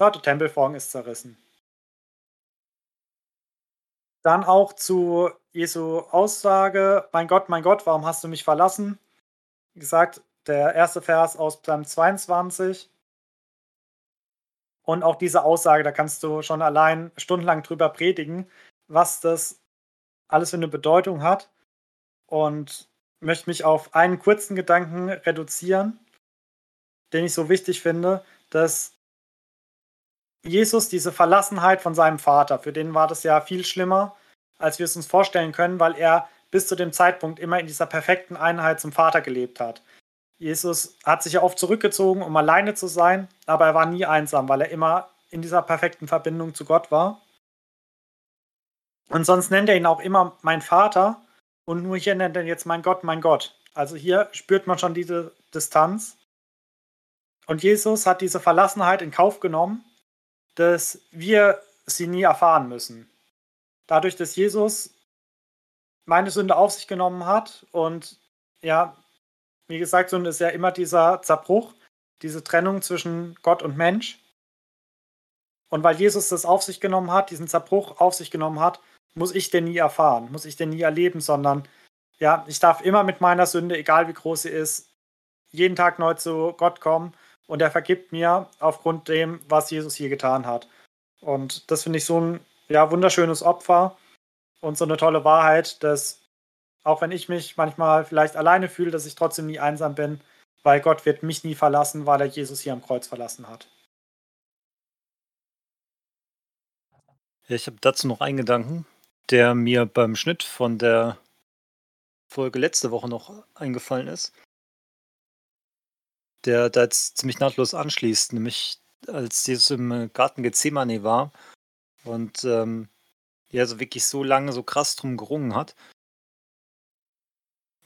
S1: der Tempelvorhang ist zerrissen. Dann auch zu Jesu Aussage, mein Gott, mein Gott, warum hast du mich verlassen? Wie gesagt, der erste Vers aus Psalm 22. Und auch diese Aussage, da kannst du schon allein stundenlang drüber predigen, was das alles für eine Bedeutung hat. Und möchte mich auf einen kurzen Gedanken reduzieren, den ich so wichtig finde, dass Jesus diese Verlassenheit von seinem Vater, für den war das ja viel schlimmer, als wir es uns vorstellen können, weil er bis zu dem Zeitpunkt immer in dieser perfekten Einheit zum Vater gelebt hat. Jesus hat sich ja oft zurückgezogen, um alleine zu sein, aber er war nie einsam, weil er immer in dieser perfekten Verbindung zu Gott war. Und sonst nennt er ihn auch immer mein Vater und nur hier nennt er jetzt mein Gott, mein Gott. Also hier spürt man schon diese Distanz. Und Jesus hat diese Verlassenheit in Kauf genommen, dass wir sie nie erfahren müssen. Dadurch, dass Jesus meine Sünde auf sich genommen hat und ja, wie gesagt, Sünde ist ja immer dieser Zerbruch, diese Trennung zwischen Gott und Mensch. Und weil Jesus das auf sich genommen hat, diesen Zerbruch auf sich genommen hat, muss ich den nie erfahren, muss ich den nie erleben, sondern ja, ich darf immer mit meiner Sünde, egal wie groß sie ist, jeden Tag neu zu Gott kommen und er vergibt mir aufgrund dem, was Jesus hier getan hat. Und das finde ich so ein ja, wunderschönes Opfer und so eine tolle Wahrheit, dass auch wenn ich mich manchmal vielleicht alleine fühle, dass ich trotzdem nie einsam bin, weil Gott wird mich nie verlassen, weil er Jesus hier am Kreuz verlassen hat.
S2: Ich habe dazu noch einen Gedanken, der mir beim Schnitt von der Folge letzte Woche noch eingefallen ist, der da jetzt ziemlich nahtlos anschließt, nämlich als Jesus im Garten Gethsemane war und ähm, ja, so wirklich so lange, so krass drum gerungen hat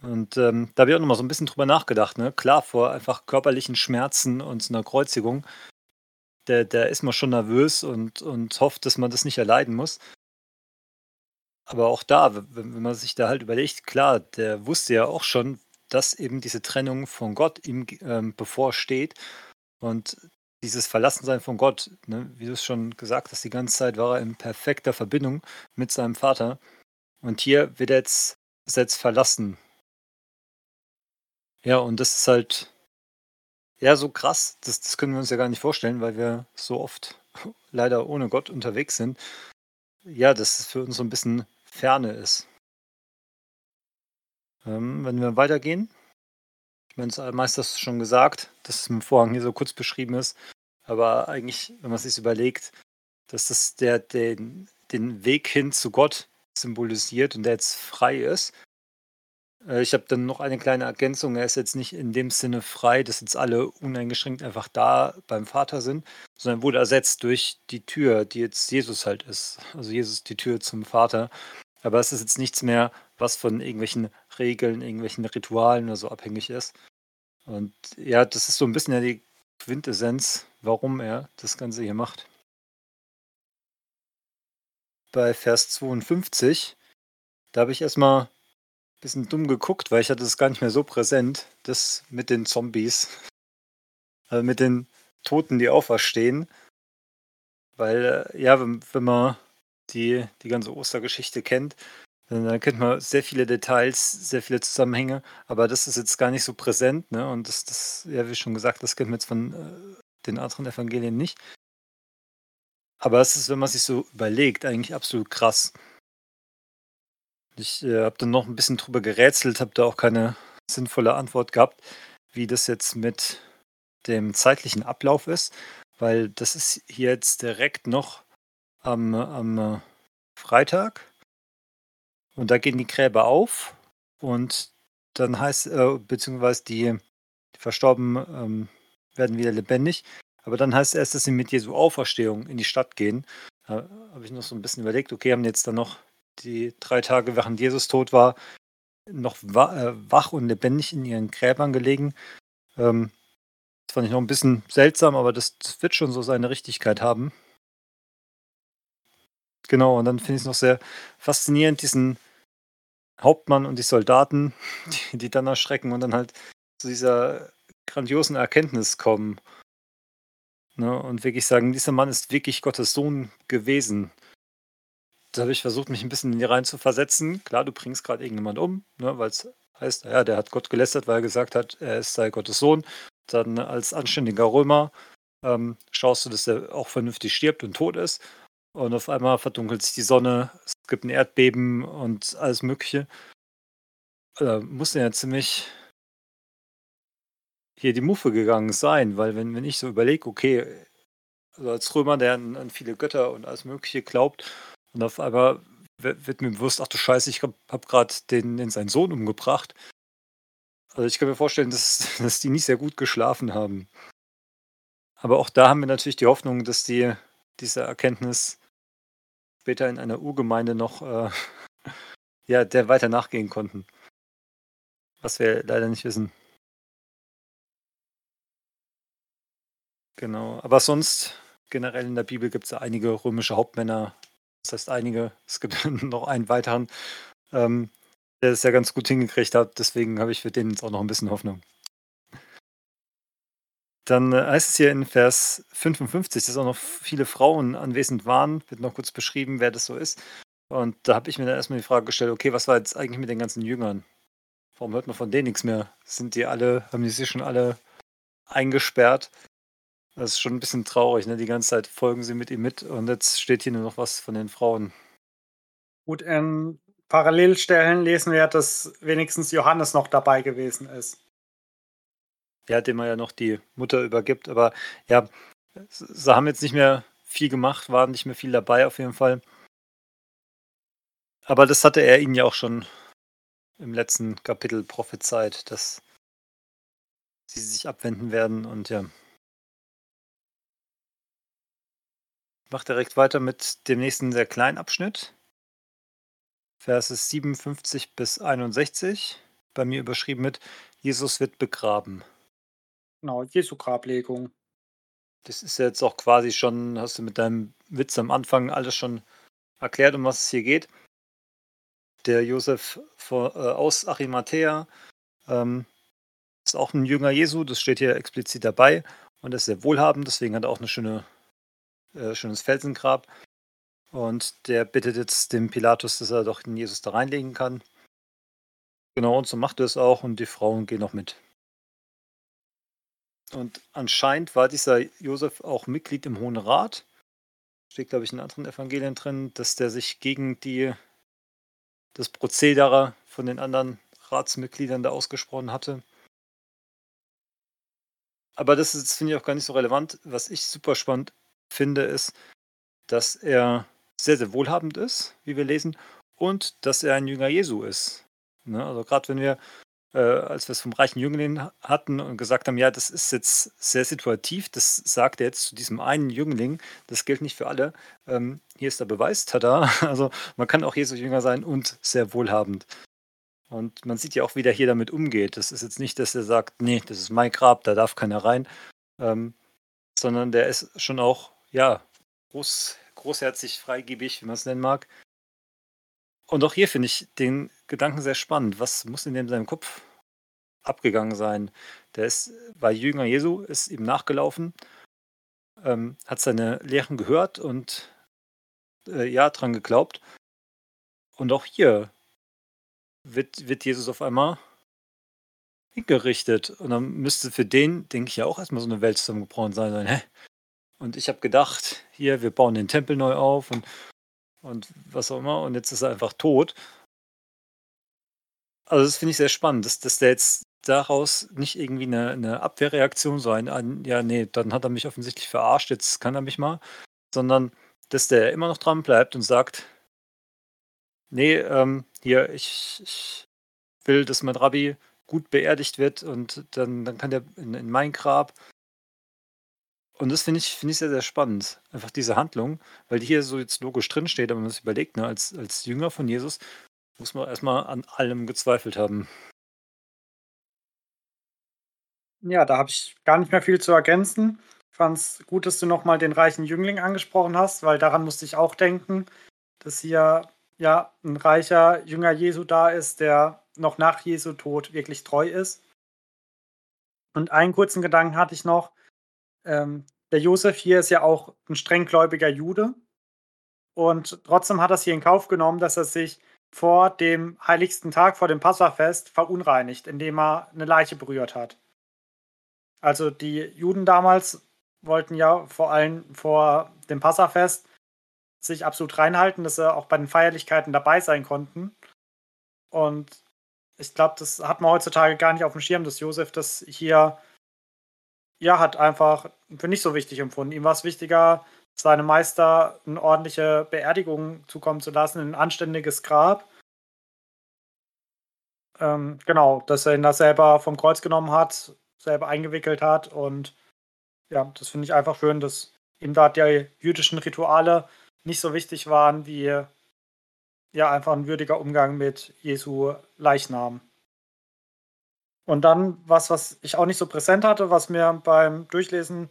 S2: und ähm, da habe ich auch nochmal so ein bisschen drüber nachgedacht. Ne? Klar, vor einfach körperlichen Schmerzen und einer Kreuzigung, da, da ist man schon nervös und, und hofft, dass man das nicht erleiden muss. Aber auch da, wenn, wenn man sich da halt überlegt, klar, der wusste ja auch schon, dass eben diese Trennung von Gott ihm ähm, bevorsteht. Und dieses Verlassensein von Gott, ne, wie du es schon gesagt hast, die ganze Zeit war er in perfekter Verbindung mit seinem Vater. Und hier wird er jetzt, ist er jetzt verlassen ja, und das ist halt ja so krass, das, das können wir uns ja gar nicht vorstellen, weil wir so oft leider ohne Gott unterwegs sind. Ja, dass es für uns so ein bisschen Ferne ist. Ähm, wenn wir weitergehen, ich meine, es meistens schon gesagt, dass es im Vorhang hier so kurz beschrieben ist, aber eigentlich, wenn man sich überlegt, dass das der, den, den Weg hin zu Gott symbolisiert und der jetzt frei ist, äh, ich habe dann noch eine kleine Ergänzung. Er ist jetzt nicht in dem Sinne frei, dass jetzt alle uneingeschränkt einfach da beim Vater sind, sondern wurde ersetzt durch die Tür, die jetzt Jesus halt ist. Also Jesus die Tür zum Vater. Aber es ist jetzt nichts mehr, was von irgendwelchen Regeln, irgendwelchen Ritualen oder so abhängig ist. Und ja, das ist so ein bisschen ja die Quintessenz, warum er das Ganze hier macht. Bei Vers 52, da habe ich erstmal bisschen dumm geguckt, weil ich hatte es gar nicht mehr so präsent, das mit den Zombies, also mit den Toten, die auferstehen. Weil, äh, ja, wenn, wenn man die, die ganze Ostergeschichte kennt, dann kennt man sehr viele Details, sehr viele Zusammenhänge, aber das ist jetzt gar nicht so präsent, ne? Und das, das ja, wie schon gesagt, das kennt man jetzt von äh, den anderen Evangelien nicht. Aber es ist, wenn man sich so überlegt, eigentlich absolut krass. Ich äh, habe dann noch ein bisschen drüber gerätselt, habe da auch keine sinnvolle Antwort gehabt, wie das jetzt mit dem zeitlichen Ablauf ist, weil das ist hier jetzt direkt noch am, am äh, Freitag und da gehen die Gräber auf und dann heißt, äh, beziehungsweise die, die Verstorbenen ähm, werden wieder lebendig. Aber dann heißt es erst, dass sie mit Jesu Auferstehung in die Stadt gehen. Da habe ich noch so ein bisschen überlegt, okay, haben jetzt dann noch die drei Tage, während Jesus tot war, noch äh, wach und lebendig in ihren Gräbern gelegen. Ähm, das fand ich noch ein bisschen seltsam, aber das, das wird schon so seine Richtigkeit haben. Genau, und dann finde ich es noch sehr faszinierend, diesen Hauptmann und die Soldaten, die, die dann erschrecken und dann halt zu dieser grandiosen Erkenntnis kommen. Ne, und wirklich sagen, dieser Mann ist wirklich Gottes Sohn gewesen. Da habe ich versucht, mich ein bisschen in die rein zu versetzen. Klar, du bringst gerade irgendjemand um, ne, weil es heißt, ja, der hat Gott gelästert, weil er gesagt hat, er ist sei Gottes Sohn. Dann als anständiger Römer ähm, schaust du, dass er auch vernünftig stirbt und tot ist. Und auf einmal verdunkelt sich die Sonne, es gibt ein Erdbeben und alles Mögliche. Da muss er ja ziemlich hier die Muffe gegangen sein, weil wenn, wenn ich so überlege, okay, also als Römer, der an, an, viele Götter und alles Mögliche glaubt, und auf einmal wird mir bewusst, ach du Scheiße, ich habe hab gerade den, den seinen Sohn umgebracht. Also ich kann mir vorstellen, dass, dass die nicht sehr gut geschlafen haben. Aber auch da haben wir natürlich die Hoffnung, dass die diese Erkenntnis später in einer Urgemeinde noch äh, ja, der weiter nachgehen konnten. Was wir leider nicht wissen. Genau, aber sonst generell in der Bibel gibt es ja einige römische Hauptmänner. Das heißt einige, es gibt noch einen weiteren, ähm, der es ja ganz gut hingekriegt hat. Deswegen habe ich für den jetzt auch noch ein bisschen Hoffnung. Dann äh, heißt es hier in Vers 55, dass auch noch viele Frauen anwesend waren. Wird noch kurz beschrieben, wer das so ist. Und da habe ich mir dann erstmal die Frage gestellt, okay, was war jetzt eigentlich mit den ganzen Jüngern? Warum hört man von denen nichts mehr? Sind die alle, haben die sich schon alle eingesperrt? Das ist schon ein bisschen traurig, ne? Die ganze Zeit folgen sie mit ihm mit und jetzt steht hier nur noch was von den Frauen.
S1: Gut, in Parallelstellen lesen wir, dass wenigstens Johannes noch dabei gewesen ist
S2: ja, dem man ja noch die Mutter übergibt. Aber ja, sie haben jetzt nicht mehr viel gemacht, waren nicht mehr viel dabei auf jeden Fall. Aber das hatte er ihnen ja auch schon im letzten Kapitel prophezeit, dass sie sich abwenden werden und ja. Ich mache direkt weiter mit dem nächsten sehr kleinen Abschnitt. Verse 57 bis 61, bei mir überschrieben mit Jesus wird begraben.
S1: Genau, Jesu Grablegung.
S2: Das ist jetzt auch quasi schon, hast du mit deinem Witz am Anfang alles schon erklärt, um was es hier geht. Der Josef äh, aus Arimathea ähm, ist auch ein Jünger Jesu, das steht hier explizit dabei und ist sehr wohlhabend, deswegen hat er auch ein schöne, äh, schönes Felsengrab. Und der bittet jetzt dem Pilatus, dass er doch den Jesus da reinlegen kann. Genau, und so macht er es auch und die Frauen gehen auch mit. Und anscheinend war dieser Josef auch Mitglied im Hohen Rat. Steht, glaube ich, in anderen Evangelien drin, dass der sich gegen die, das Prozedere von den anderen Ratsmitgliedern da ausgesprochen hatte. Aber das ist, finde ich, auch gar nicht so relevant. Was ich super spannend finde, ist, dass er sehr, sehr wohlhabend ist, wie wir lesen, und dass er ein Jünger Jesu ist. Ne? Also gerade wenn wir äh, als wir es vom reichen Jüngling hatten und gesagt haben, ja, das ist jetzt sehr situativ, das sagt er jetzt zu diesem einen Jüngling, das gilt nicht für alle. Ähm, hier ist der Beweis, tada. Also man kann auch Jesus Jünger sein und sehr wohlhabend. Und man sieht ja auch, wie der hier damit umgeht. Das ist jetzt nicht, dass er sagt, nee, das ist mein Grab, da darf keiner rein, ähm, sondern der ist schon auch, ja, groß, großherzig, freigebig, wie man es nennen mag. Und auch hier finde ich den Gedanken sehr spannend. Was muss in dem seinem Kopf abgegangen sein? Der ist, war Jünger Jesu, ist ihm nachgelaufen, ähm, hat seine Lehren gehört und äh, ja, dran geglaubt. Und auch hier wird, wird Jesus auf einmal hingerichtet. Und dann müsste für den, denke ich ja, auch erstmal so eine Welt zusammengebrochen sein. Hä? Und ich habe gedacht, hier, wir bauen den Tempel neu auf und, und was auch immer. Und jetzt ist er einfach tot. Also das finde ich sehr spannend, dass, dass der jetzt daraus nicht irgendwie eine, eine Abwehrreaktion, so ein, ein, ja, nee, dann hat er mich offensichtlich verarscht, jetzt kann er mich mal, sondern dass der immer noch dran bleibt und sagt, nee, ähm, hier, ich, ich will, dass mein Rabbi gut beerdigt wird und dann, dann kann der in, in mein Grab. Und das finde ich, find ich sehr, sehr spannend. Einfach diese Handlung, weil die hier so jetzt logisch drinsteht, aber man sich überlegt, ne, als, als Jünger von Jesus muss man erstmal an allem gezweifelt haben.
S1: Ja, da habe ich gar nicht mehr viel zu ergänzen. Ich fand es gut, dass du nochmal den reichen Jüngling angesprochen hast, weil daran musste ich auch denken, dass hier ja ein reicher Jünger Jesu da ist, der noch nach Jesu Tod wirklich treu ist. Und einen kurzen Gedanken hatte ich noch. Ähm, der Josef hier ist ja auch ein strenggläubiger Jude. Und trotzdem hat er es hier in Kauf genommen, dass er sich vor dem heiligsten Tag, vor dem Passafest, verunreinigt, indem er eine Leiche berührt hat. Also die Juden damals wollten ja vor allem vor dem Passafest sich absolut reinhalten, dass sie auch bei den Feierlichkeiten dabei sein konnten. Und ich glaube, das hat man heutzutage gar nicht auf dem Schirm, dass Josef das hier ja hat einfach für nicht so wichtig empfunden. Ihm war es wichtiger, seinem Meister eine ordentliche Beerdigung zukommen zu lassen, ein anständiges Grab. Ähm, genau, dass er ihn da selber vom Kreuz genommen hat, selber eingewickelt hat und ja, das finde ich einfach schön, dass ihm da die jüdischen Rituale nicht so wichtig waren wie ja einfach ein würdiger Umgang mit Jesu Leichnam. Und dann was, was ich auch nicht so präsent hatte, was mir beim Durchlesen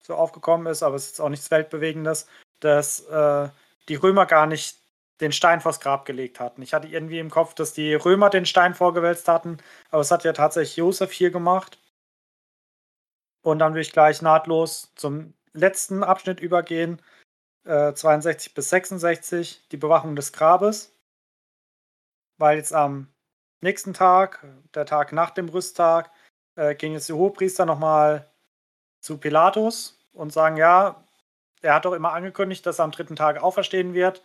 S1: so aufgekommen ist, aber es ist auch nichts Weltbewegendes, dass äh, die Römer gar nicht den Stein vors Grab gelegt hatten. Ich hatte irgendwie im Kopf, dass die Römer den Stein vorgewälzt hatten, aber es hat ja tatsächlich Josef hier gemacht. Und dann will ich gleich nahtlos zum letzten Abschnitt übergehen, 62 äh, bis 66, die Bewachung des Grabes. Weil jetzt am nächsten Tag, der Tag nach dem Rüsttag, äh, gehen jetzt die Hohepriester nochmal zu Pilatus und sagen, ja, er hat doch immer angekündigt, dass er am dritten Tag auferstehen wird.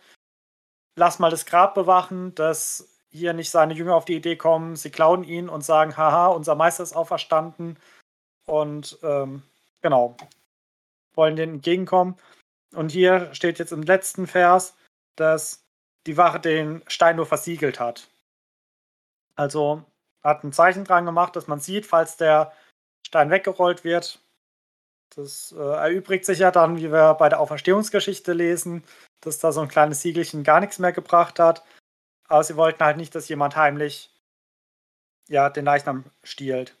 S1: Lass mal das Grab bewachen, dass hier nicht seine Jünger auf die Idee kommen, sie klauen ihn und sagen, haha, unser Meister ist auferstanden. Und ähm, genau, wollen denen entgegenkommen. Und hier steht jetzt im letzten Vers, dass die Wache den Stein nur versiegelt hat. Also hat ein Zeichen dran gemacht, dass man sieht, falls der Stein weggerollt wird. Das äh, erübrigt sich ja dann, wie wir bei der Auferstehungsgeschichte lesen, dass da so ein kleines Siegelchen gar nichts mehr gebracht hat. Aber sie wollten halt nicht, dass jemand heimlich ja, den Leichnam stiehlt.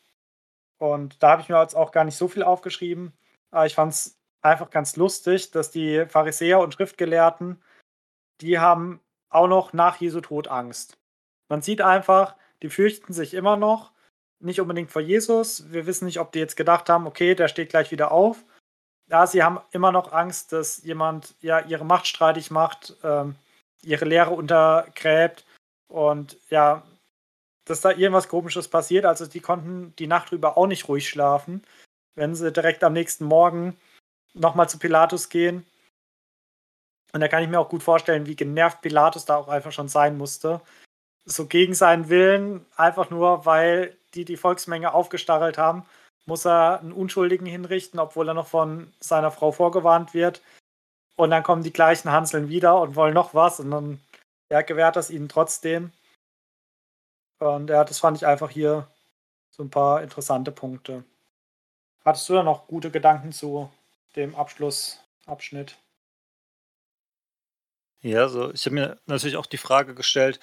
S1: Und da habe ich mir jetzt auch gar nicht so viel aufgeschrieben. Aber ich fand es einfach ganz lustig, dass die Pharisäer und Schriftgelehrten, die haben auch noch nach Jesu Tod Angst. Man sieht einfach, die fürchten sich immer noch, nicht unbedingt vor Jesus. Wir wissen nicht, ob die jetzt gedacht haben, okay, der steht gleich wieder auf. Ja, sie haben immer noch Angst, dass jemand ja ihre Macht streitig macht, ähm, ihre Lehre untergräbt und ja, dass da irgendwas Komisches passiert. Also die konnten die Nacht drüber auch nicht ruhig schlafen. Wenn sie direkt am nächsten Morgen nochmal zu Pilatus gehen. Und da kann ich mir auch gut vorstellen, wie genervt Pilatus da auch einfach schon sein musste. So gegen seinen Willen, einfach nur, weil die die Volksmenge aufgestachelt haben, muss er einen Unschuldigen hinrichten, obwohl er noch von seiner Frau vorgewarnt wird. Und dann kommen die gleichen Hanseln wieder und wollen noch was und dann ja, gewährt das ihnen trotzdem. Und ja, das fand ich einfach hier so ein paar interessante Punkte. Hattest du da noch gute Gedanken zu dem Abschlussabschnitt?
S2: Ja, also ich habe mir natürlich auch die Frage gestellt,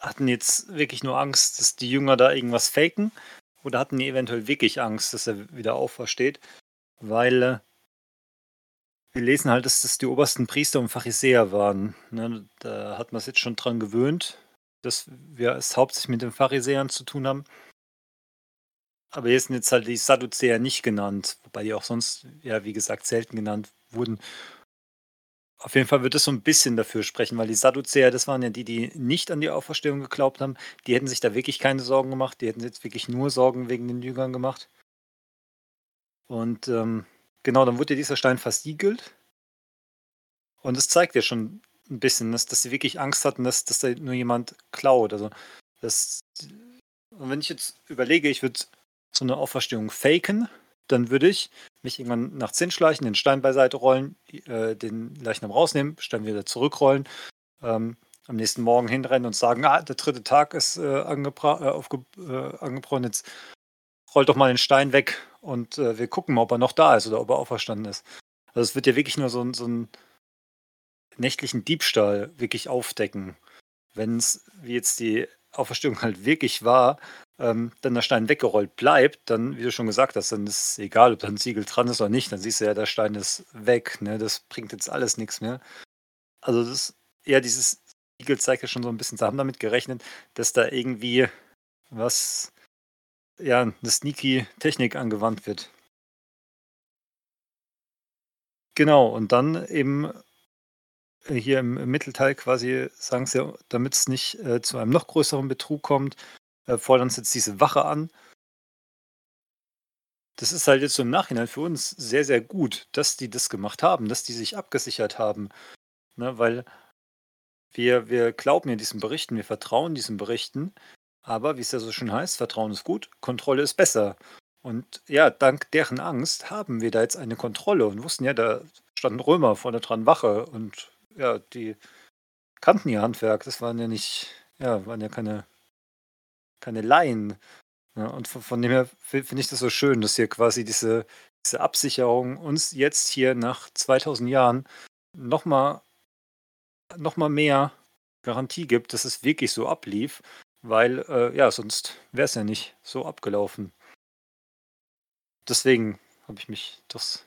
S2: hatten jetzt wirklich nur Angst, dass die Jünger da irgendwas faken? Oder hatten die eventuell wirklich Angst, dass er wieder aufersteht? Weil äh, wir lesen halt, dass das die obersten Priester und Pharisäer waren. Ne? Da hat man es jetzt schon dran gewöhnt, dass wir es hauptsächlich mit den Pharisäern zu tun haben. Aber hier sind jetzt halt die Sadduzäer nicht genannt, wobei die auch sonst, ja, wie gesagt, selten genannt wurden. Auf jeden Fall wird es so ein bisschen dafür sprechen, weil die Sadduzäer, das waren ja die, die nicht an die Auferstehung geglaubt haben. Die hätten sich da wirklich keine Sorgen gemacht. Die hätten jetzt wirklich nur Sorgen wegen den Jüngern gemacht. Und ähm, genau, dann wurde dieser Stein versiegelt. Und es zeigt ja schon ein bisschen, dass, dass sie wirklich Angst hatten, dass, dass da nur jemand klaut. Also, das, und wenn ich jetzt überlege, ich würde so eine Auferstehung faken, dann würde ich mich irgendwann nach Zinn schleichen, den Stein beiseite rollen, äh, den Leichnam rausnehmen, Stein wieder zurückrollen, ähm, am nächsten Morgen hinrennen und sagen, ah, der dritte Tag ist äh, angebra äh, äh, angebrochen, jetzt rollt doch mal den Stein weg und äh, wir gucken mal, ob er noch da ist oder ob er auferstanden ist. Also es wird ja wirklich nur so, so einen nächtlichen Diebstahl wirklich aufdecken. Wenn es, wie jetzt die Auferstehung halt wirklich war, ähm, dann der Stein weggerollt bleibt, dann, wie du schon gesagt hast, dann ist es egal, ob da ein Siegel dran ist oder nicht, dann siehst du ja, der Stein ist weg. Ne? Das bringt jetzt alles nichts mehr. Also das ja, dieses Siegel zeigt ja schon so ein bisschen, sie haben damit gerechnet, dass da irgendwie was, ja, eine sneaky Technik angewandt wird. Genau, und dann eben äh, hier im, im Mittelteil quasi sagen sie, damit es nicht äh, zu einem noch größeren Betrug kommt, äh, fordern sie jetzt diese Wache an. Das ist halt jetzt so im Nachhinein für uns sehr, sehr gut, dass die das gemacht haben, dass die sich abgesichert haben. Ne, weil wir, wir glauben ja diesen Berichten, wir vertrauen diesen Berichten, aber wie es ja so schön heißt, Vertrauen ist gut, Kontrolle ist besser. Und ja, dank deren Angst haben wir da jetzt eine Kontrolle und wussten ja, da standen Römer vorne dran Wache und ja, die kannten ihr Handwerk. Das waren ja nicht, ja, waren ja keine, keine Laien. Ja, und von, von dem her finde ich das so schön, dass hier quasi diese, diese Absicherung uns jetzt hier nach 2000 Jahren nochmal noch mal mehr Garantie gibt, dass es wirklich so ablief, weil äh, ja, sonst wäre es ja nicht so abgelaufen. Deswegen habe ich mich das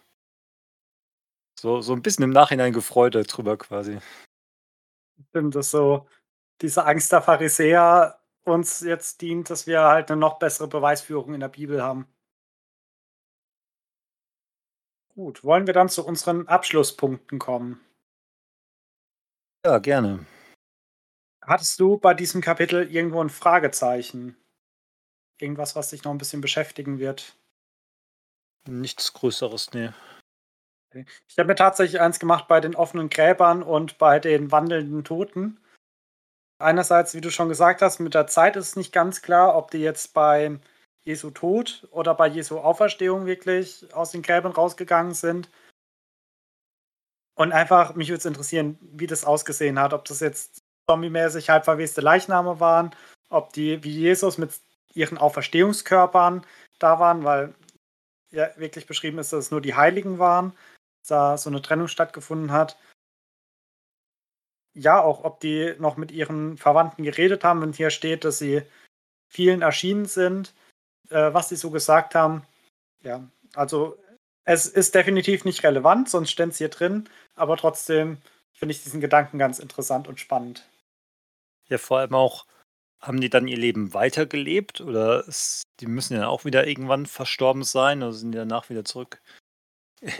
S2: so, so ein bisschen im Nachhinein gefreut darüber quasi.
S1: Stimmt, dass so diese Angst der Pharisäer uns jetzt dient, dass wir halt eine noch bessere Beweisführung in der Bibel haben. Gut, wollen wir dann zu unseren Abschlusspunkten kommen?
S2: Ja, gerne.
S1: Hattest du bei diesem Kapitel irgendwo ein Fragezeichen? Irgendwas, was dich noch ein bisschen beschäftigen wird?
S2: Nichts Größeres, ne.
S1: Ich habe mir tatsächlich eins gemacht bei den offenen Gräbern und bei den wandelnden Toten. Einerseits, wie du schon gesagt hast, mit der Zeit ist es nicht ganz klar, ob die jetzt bei Jesu Tod oder bei Jesu Auferstehung wirklich aus den Gräbern rausgegangen sind. Und einfach, mich würde es interessieren, wie das ausgesehen hat. Ob das jetzt zombie-mäßig halb verweste Leichname waren, ob die wie Jesus mit ihren Auferstehungskörpern da waren, weil ja wirklich beschrieben ist, dass es nur die Heiligen waren da so eine Trennung stattgefunden hat. Ja, auch ob die noch mit ihren Verwandten geredet haben, wenn hier steht, dass sie vielen erschienen sind, äh, was sie so gesagt haben. Ja, also es ist definitiv nicht relevant, sonst stände es hier drin, aber trotzdem finde ich diesen Gedanken ganz interessant und spannend.
S2: Ja, vor allem auch, haben die dann ihr Leben weitergelebt oder ist, die müssen ja auch wieder irgendwann verstorben sein oder sind die danach wieder zurück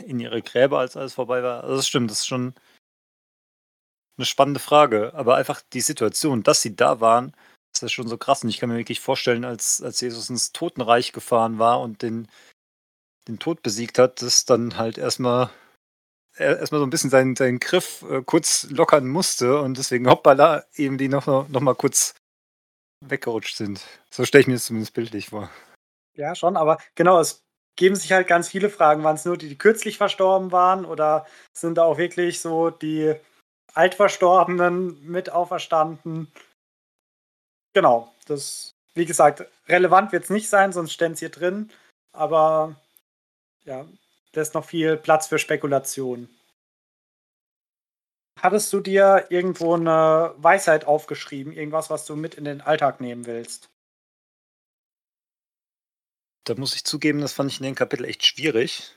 S2: in ihre Gräber, als alles vorbei war. Also das stimmt, das ist schon eine spannende Frage. Aber einfach die Situation, dass sie da waren, ist ja schon so krass. Und ich kann mir wirklich vorstellen, als, als Jesus ins Totenreich gefahren war und den, den Tod besiegt hat, dass dann halt erstmal erstmal so ein bisschen seinen, seinen Griff äh, kurz lockern musste und deswegen hoppala eben die noch, noch mal kurz weggerutscht sind. So stelle ich mir das zumindest bildlich vor.
S1: Ja, schon, aber genau, es geben sich halt ganz viele Fragen. Waren es nur die, die kürzlich verstorben waren oder sind da auch wirklich so die Altverstorbenen mit auferstanden? Genau, das wie gesagt, relevant wird es nicht sein, sonst stände es hier drin. Aber ja, da ist noch viel Platz für Spekulation. Hattest du dir irgendwo eine Weisheit aufgeschrieben, irgendwas, was du mit in den Alltag nehmen willst?
S2: Da muss ich zugeben, das fand ich in dem Kapitel echt schwierig.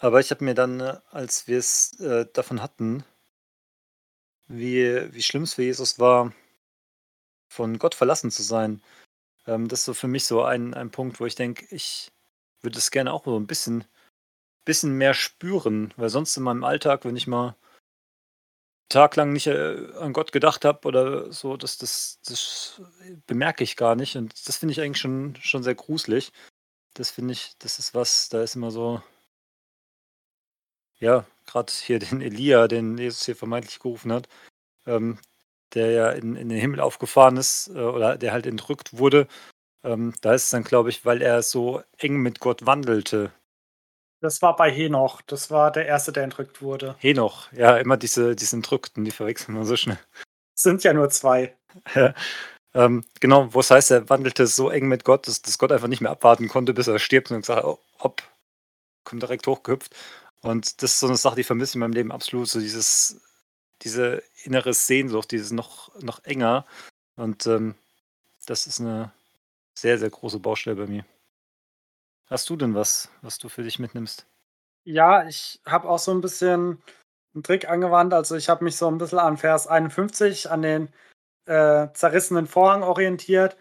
S2: Aber ich habe mir dann, äh, als wir es äh, davon hatten, wie, wie schlimm es für Jesus war, von Gott verlassen zu sein, ähm, das ist so für mich so ein, ein Punkt, wo ich denke, ich würde es gerne auch so ein bisschen, bisschen mehr spüren, weil sonst in meinem Alltag, wenn ich mal taglang nicht äh, an Gott gedacht habe oder so, das, das, das bemerke ich gar nicht. Und das finde ich eigentlich schon, schon sehr gruselig. Das finde ich, das ist was, da ist immer so, ja, gerade hier den Elia, den Jesus hier vermeintlich gerufen hat, ähm, der ja in, in den Himmel aufgefahren ist äh, oder der halt entrückt wurde. Ähm, da ist es dann, glaube ich, weil er so eng mit Gott wandelte.
S1: Das war bei Henoch. Das war der erste, der entrückt wurde.
S2: Henoch, ja, immer diese, diese Entrückten, die verwechseln wir so schnell.
S1: Sind ja nur zwei.
S2: ähm, genau, wo es heißt, er wandelte so eng mit Gott, dass, dass Gott einfach nicht mehr abwarten konnte, bis er stirbt und gesagt, oh, hopp, kommt direkt hochgehüpft. Und das ist so eine Sache, die vermisse ich in meinem Leben absolut, so dieses, diese innere Sehnsucht, dieses noch, noch enger. Und ähm, das ist eine sehr, sehr große Baustelle bei mir. Hast du denn was, was du für dich mitnimmst?
S1: Ja, ich habe auch so ein bisschen einen Trick angewandt. Also ich habe mich so ein bisschen an Vers 51, an den äh, zerrissenen Vorhang orientiert.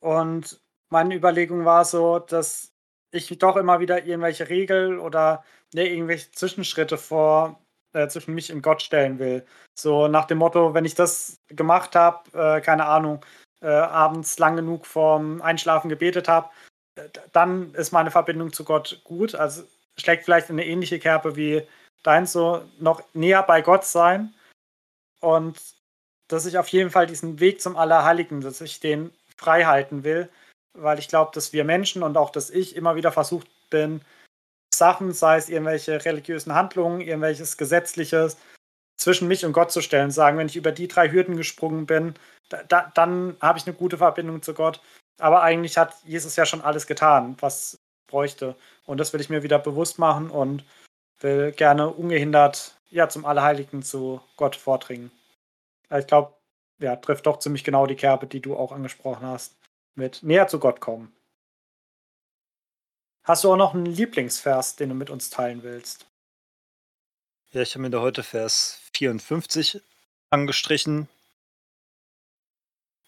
S1: Und meine Überlegung war so, dass ich doch immer wieder irgendwelche Regeln oder ne, irgendwelche Zwischenschritte vor äh, zwischen mich und Gott stellen will. So nach dem Motto, wenn ich das gemacht habe, äh, keine Ahnung, äh, abends lang genug vorm Einschlafen gebetet habe, dann ist meine Verbindung zu Gott gut. Also schlägt vielleicht in eine ähnliche Kerbe wie dein, so noch näher bei Gott sein. Und dass ich auf jeden Fall diesen Weg zum Allerheiligen, dass ich den frei halten will, weil ich glaube, dass wir Menschen und auch dass ich immer wieder versucht bin, Sachen, sei es irgendwelche religiösen Handlungen, irgendwelches Gesetzliches, zwischen mich und Gott zu stellen. Sagen, wenn ich über die drei Hürden gesprungen bin, da, dann habe ich eine gute Verbindung zu Gott. Aber eigentlich hat Jesus ja schon alles getan, was bräuchte. Und das will ich mir wieder bewusst machen und will gerne ungehindert ja, zum Allerheiligen zu Gott vordringen. Ich glaube, ja, trifft doch ziemlich genau die Kerbe, die du auch angesprochen hast, mit näher zu Gott kommen. Hast du auch noch einen Lieblingsvers, den du mit uns teilen willst?
S2: Ja, ich habe mir da heute Vers 54 angestrichen,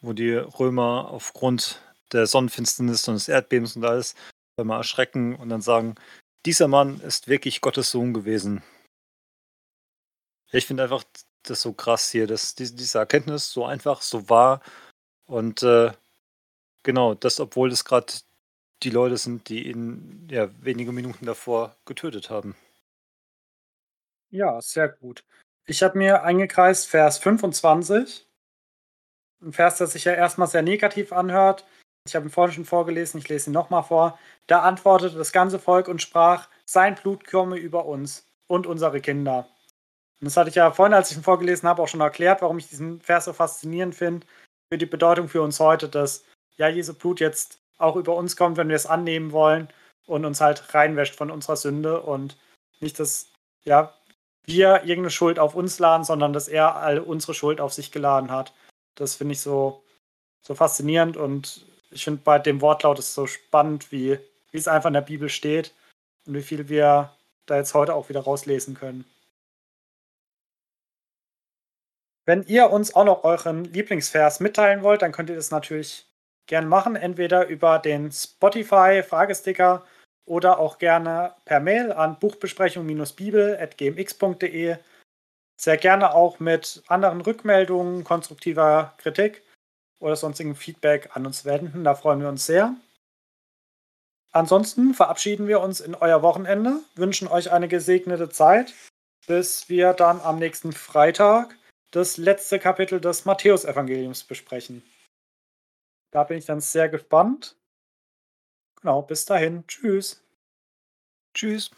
S2: wo die Römer aufgrund der Sonnenfinsternis und des Erdbebens und alles mal erschrecken und dann sagen, dieser Mann ist wirklich Gottes Sohn gewesen. Ich finde einfach das so krass hier, dass diese Erkenntnis so einfach, so wahr und äh, genau, das, obwohl es gerade die Leute sind, die ihn ja wenige Minuten davor getötet haben.
S1: Ja, sehr gut. Ich habe mir eingekreist Vers 25. Ein Vers, der sich ja erstmal sehr negativ anhört. Ich habe ihn vorhin schon vorgelesen, ich lese ihn nochmal vor. Da antwortete das ganze Volk und sprach: Sein Blut komme über uns und unsere Kinder. Und das hatte ich ja vorhin, als ich ihn vorgelesen habe, auch schon erklärt, warum ich diesen Vers so faszinierend finde, für die Bedeutung für uns heute, dass ja Jesu Blut jetzt auch über uns kommt, wenn wir es annehmen wollen und uns halt reinwäscht von unserer Sünde und nicht, dass ja, wir irgendeine Schuld auf uns laden, sondern dass er all unsere Schuld auf sich geladen hat. Das finde ich so, so faszinierend und ich finde bei dem Wortlaut ist es so spannend, wie, wie es einfach in der Bibel steht und wie viel wir da jetzt heute auch wieder rauslesen können. Wenn ihr uns auch noch euren Lieblingsvers mitteilen wollt, dann könnt ihr das natürlich gerne machen, entweder über den Spotify-Fragesticker oder auch gerne per Mail an buchbesprechung-bibel.gmx.de. Sehr gerne auch mit anderen Rückmeldungen, konstruktiver Kritik oder sonstigem Feedback an uns wenden. Da freuen wir uns sehr. Ansonsten verabschieden wir uns in euer Wochenende, wünschen euch eine gesegnete Zeit, bis wir dann am nächsten Freitag das letzte Kapitel des Matthäusevangeliums besprechen. Da bin ich dann sehr gespannt. Genau, bis dahin. Tschüss.
S2: Tschüss.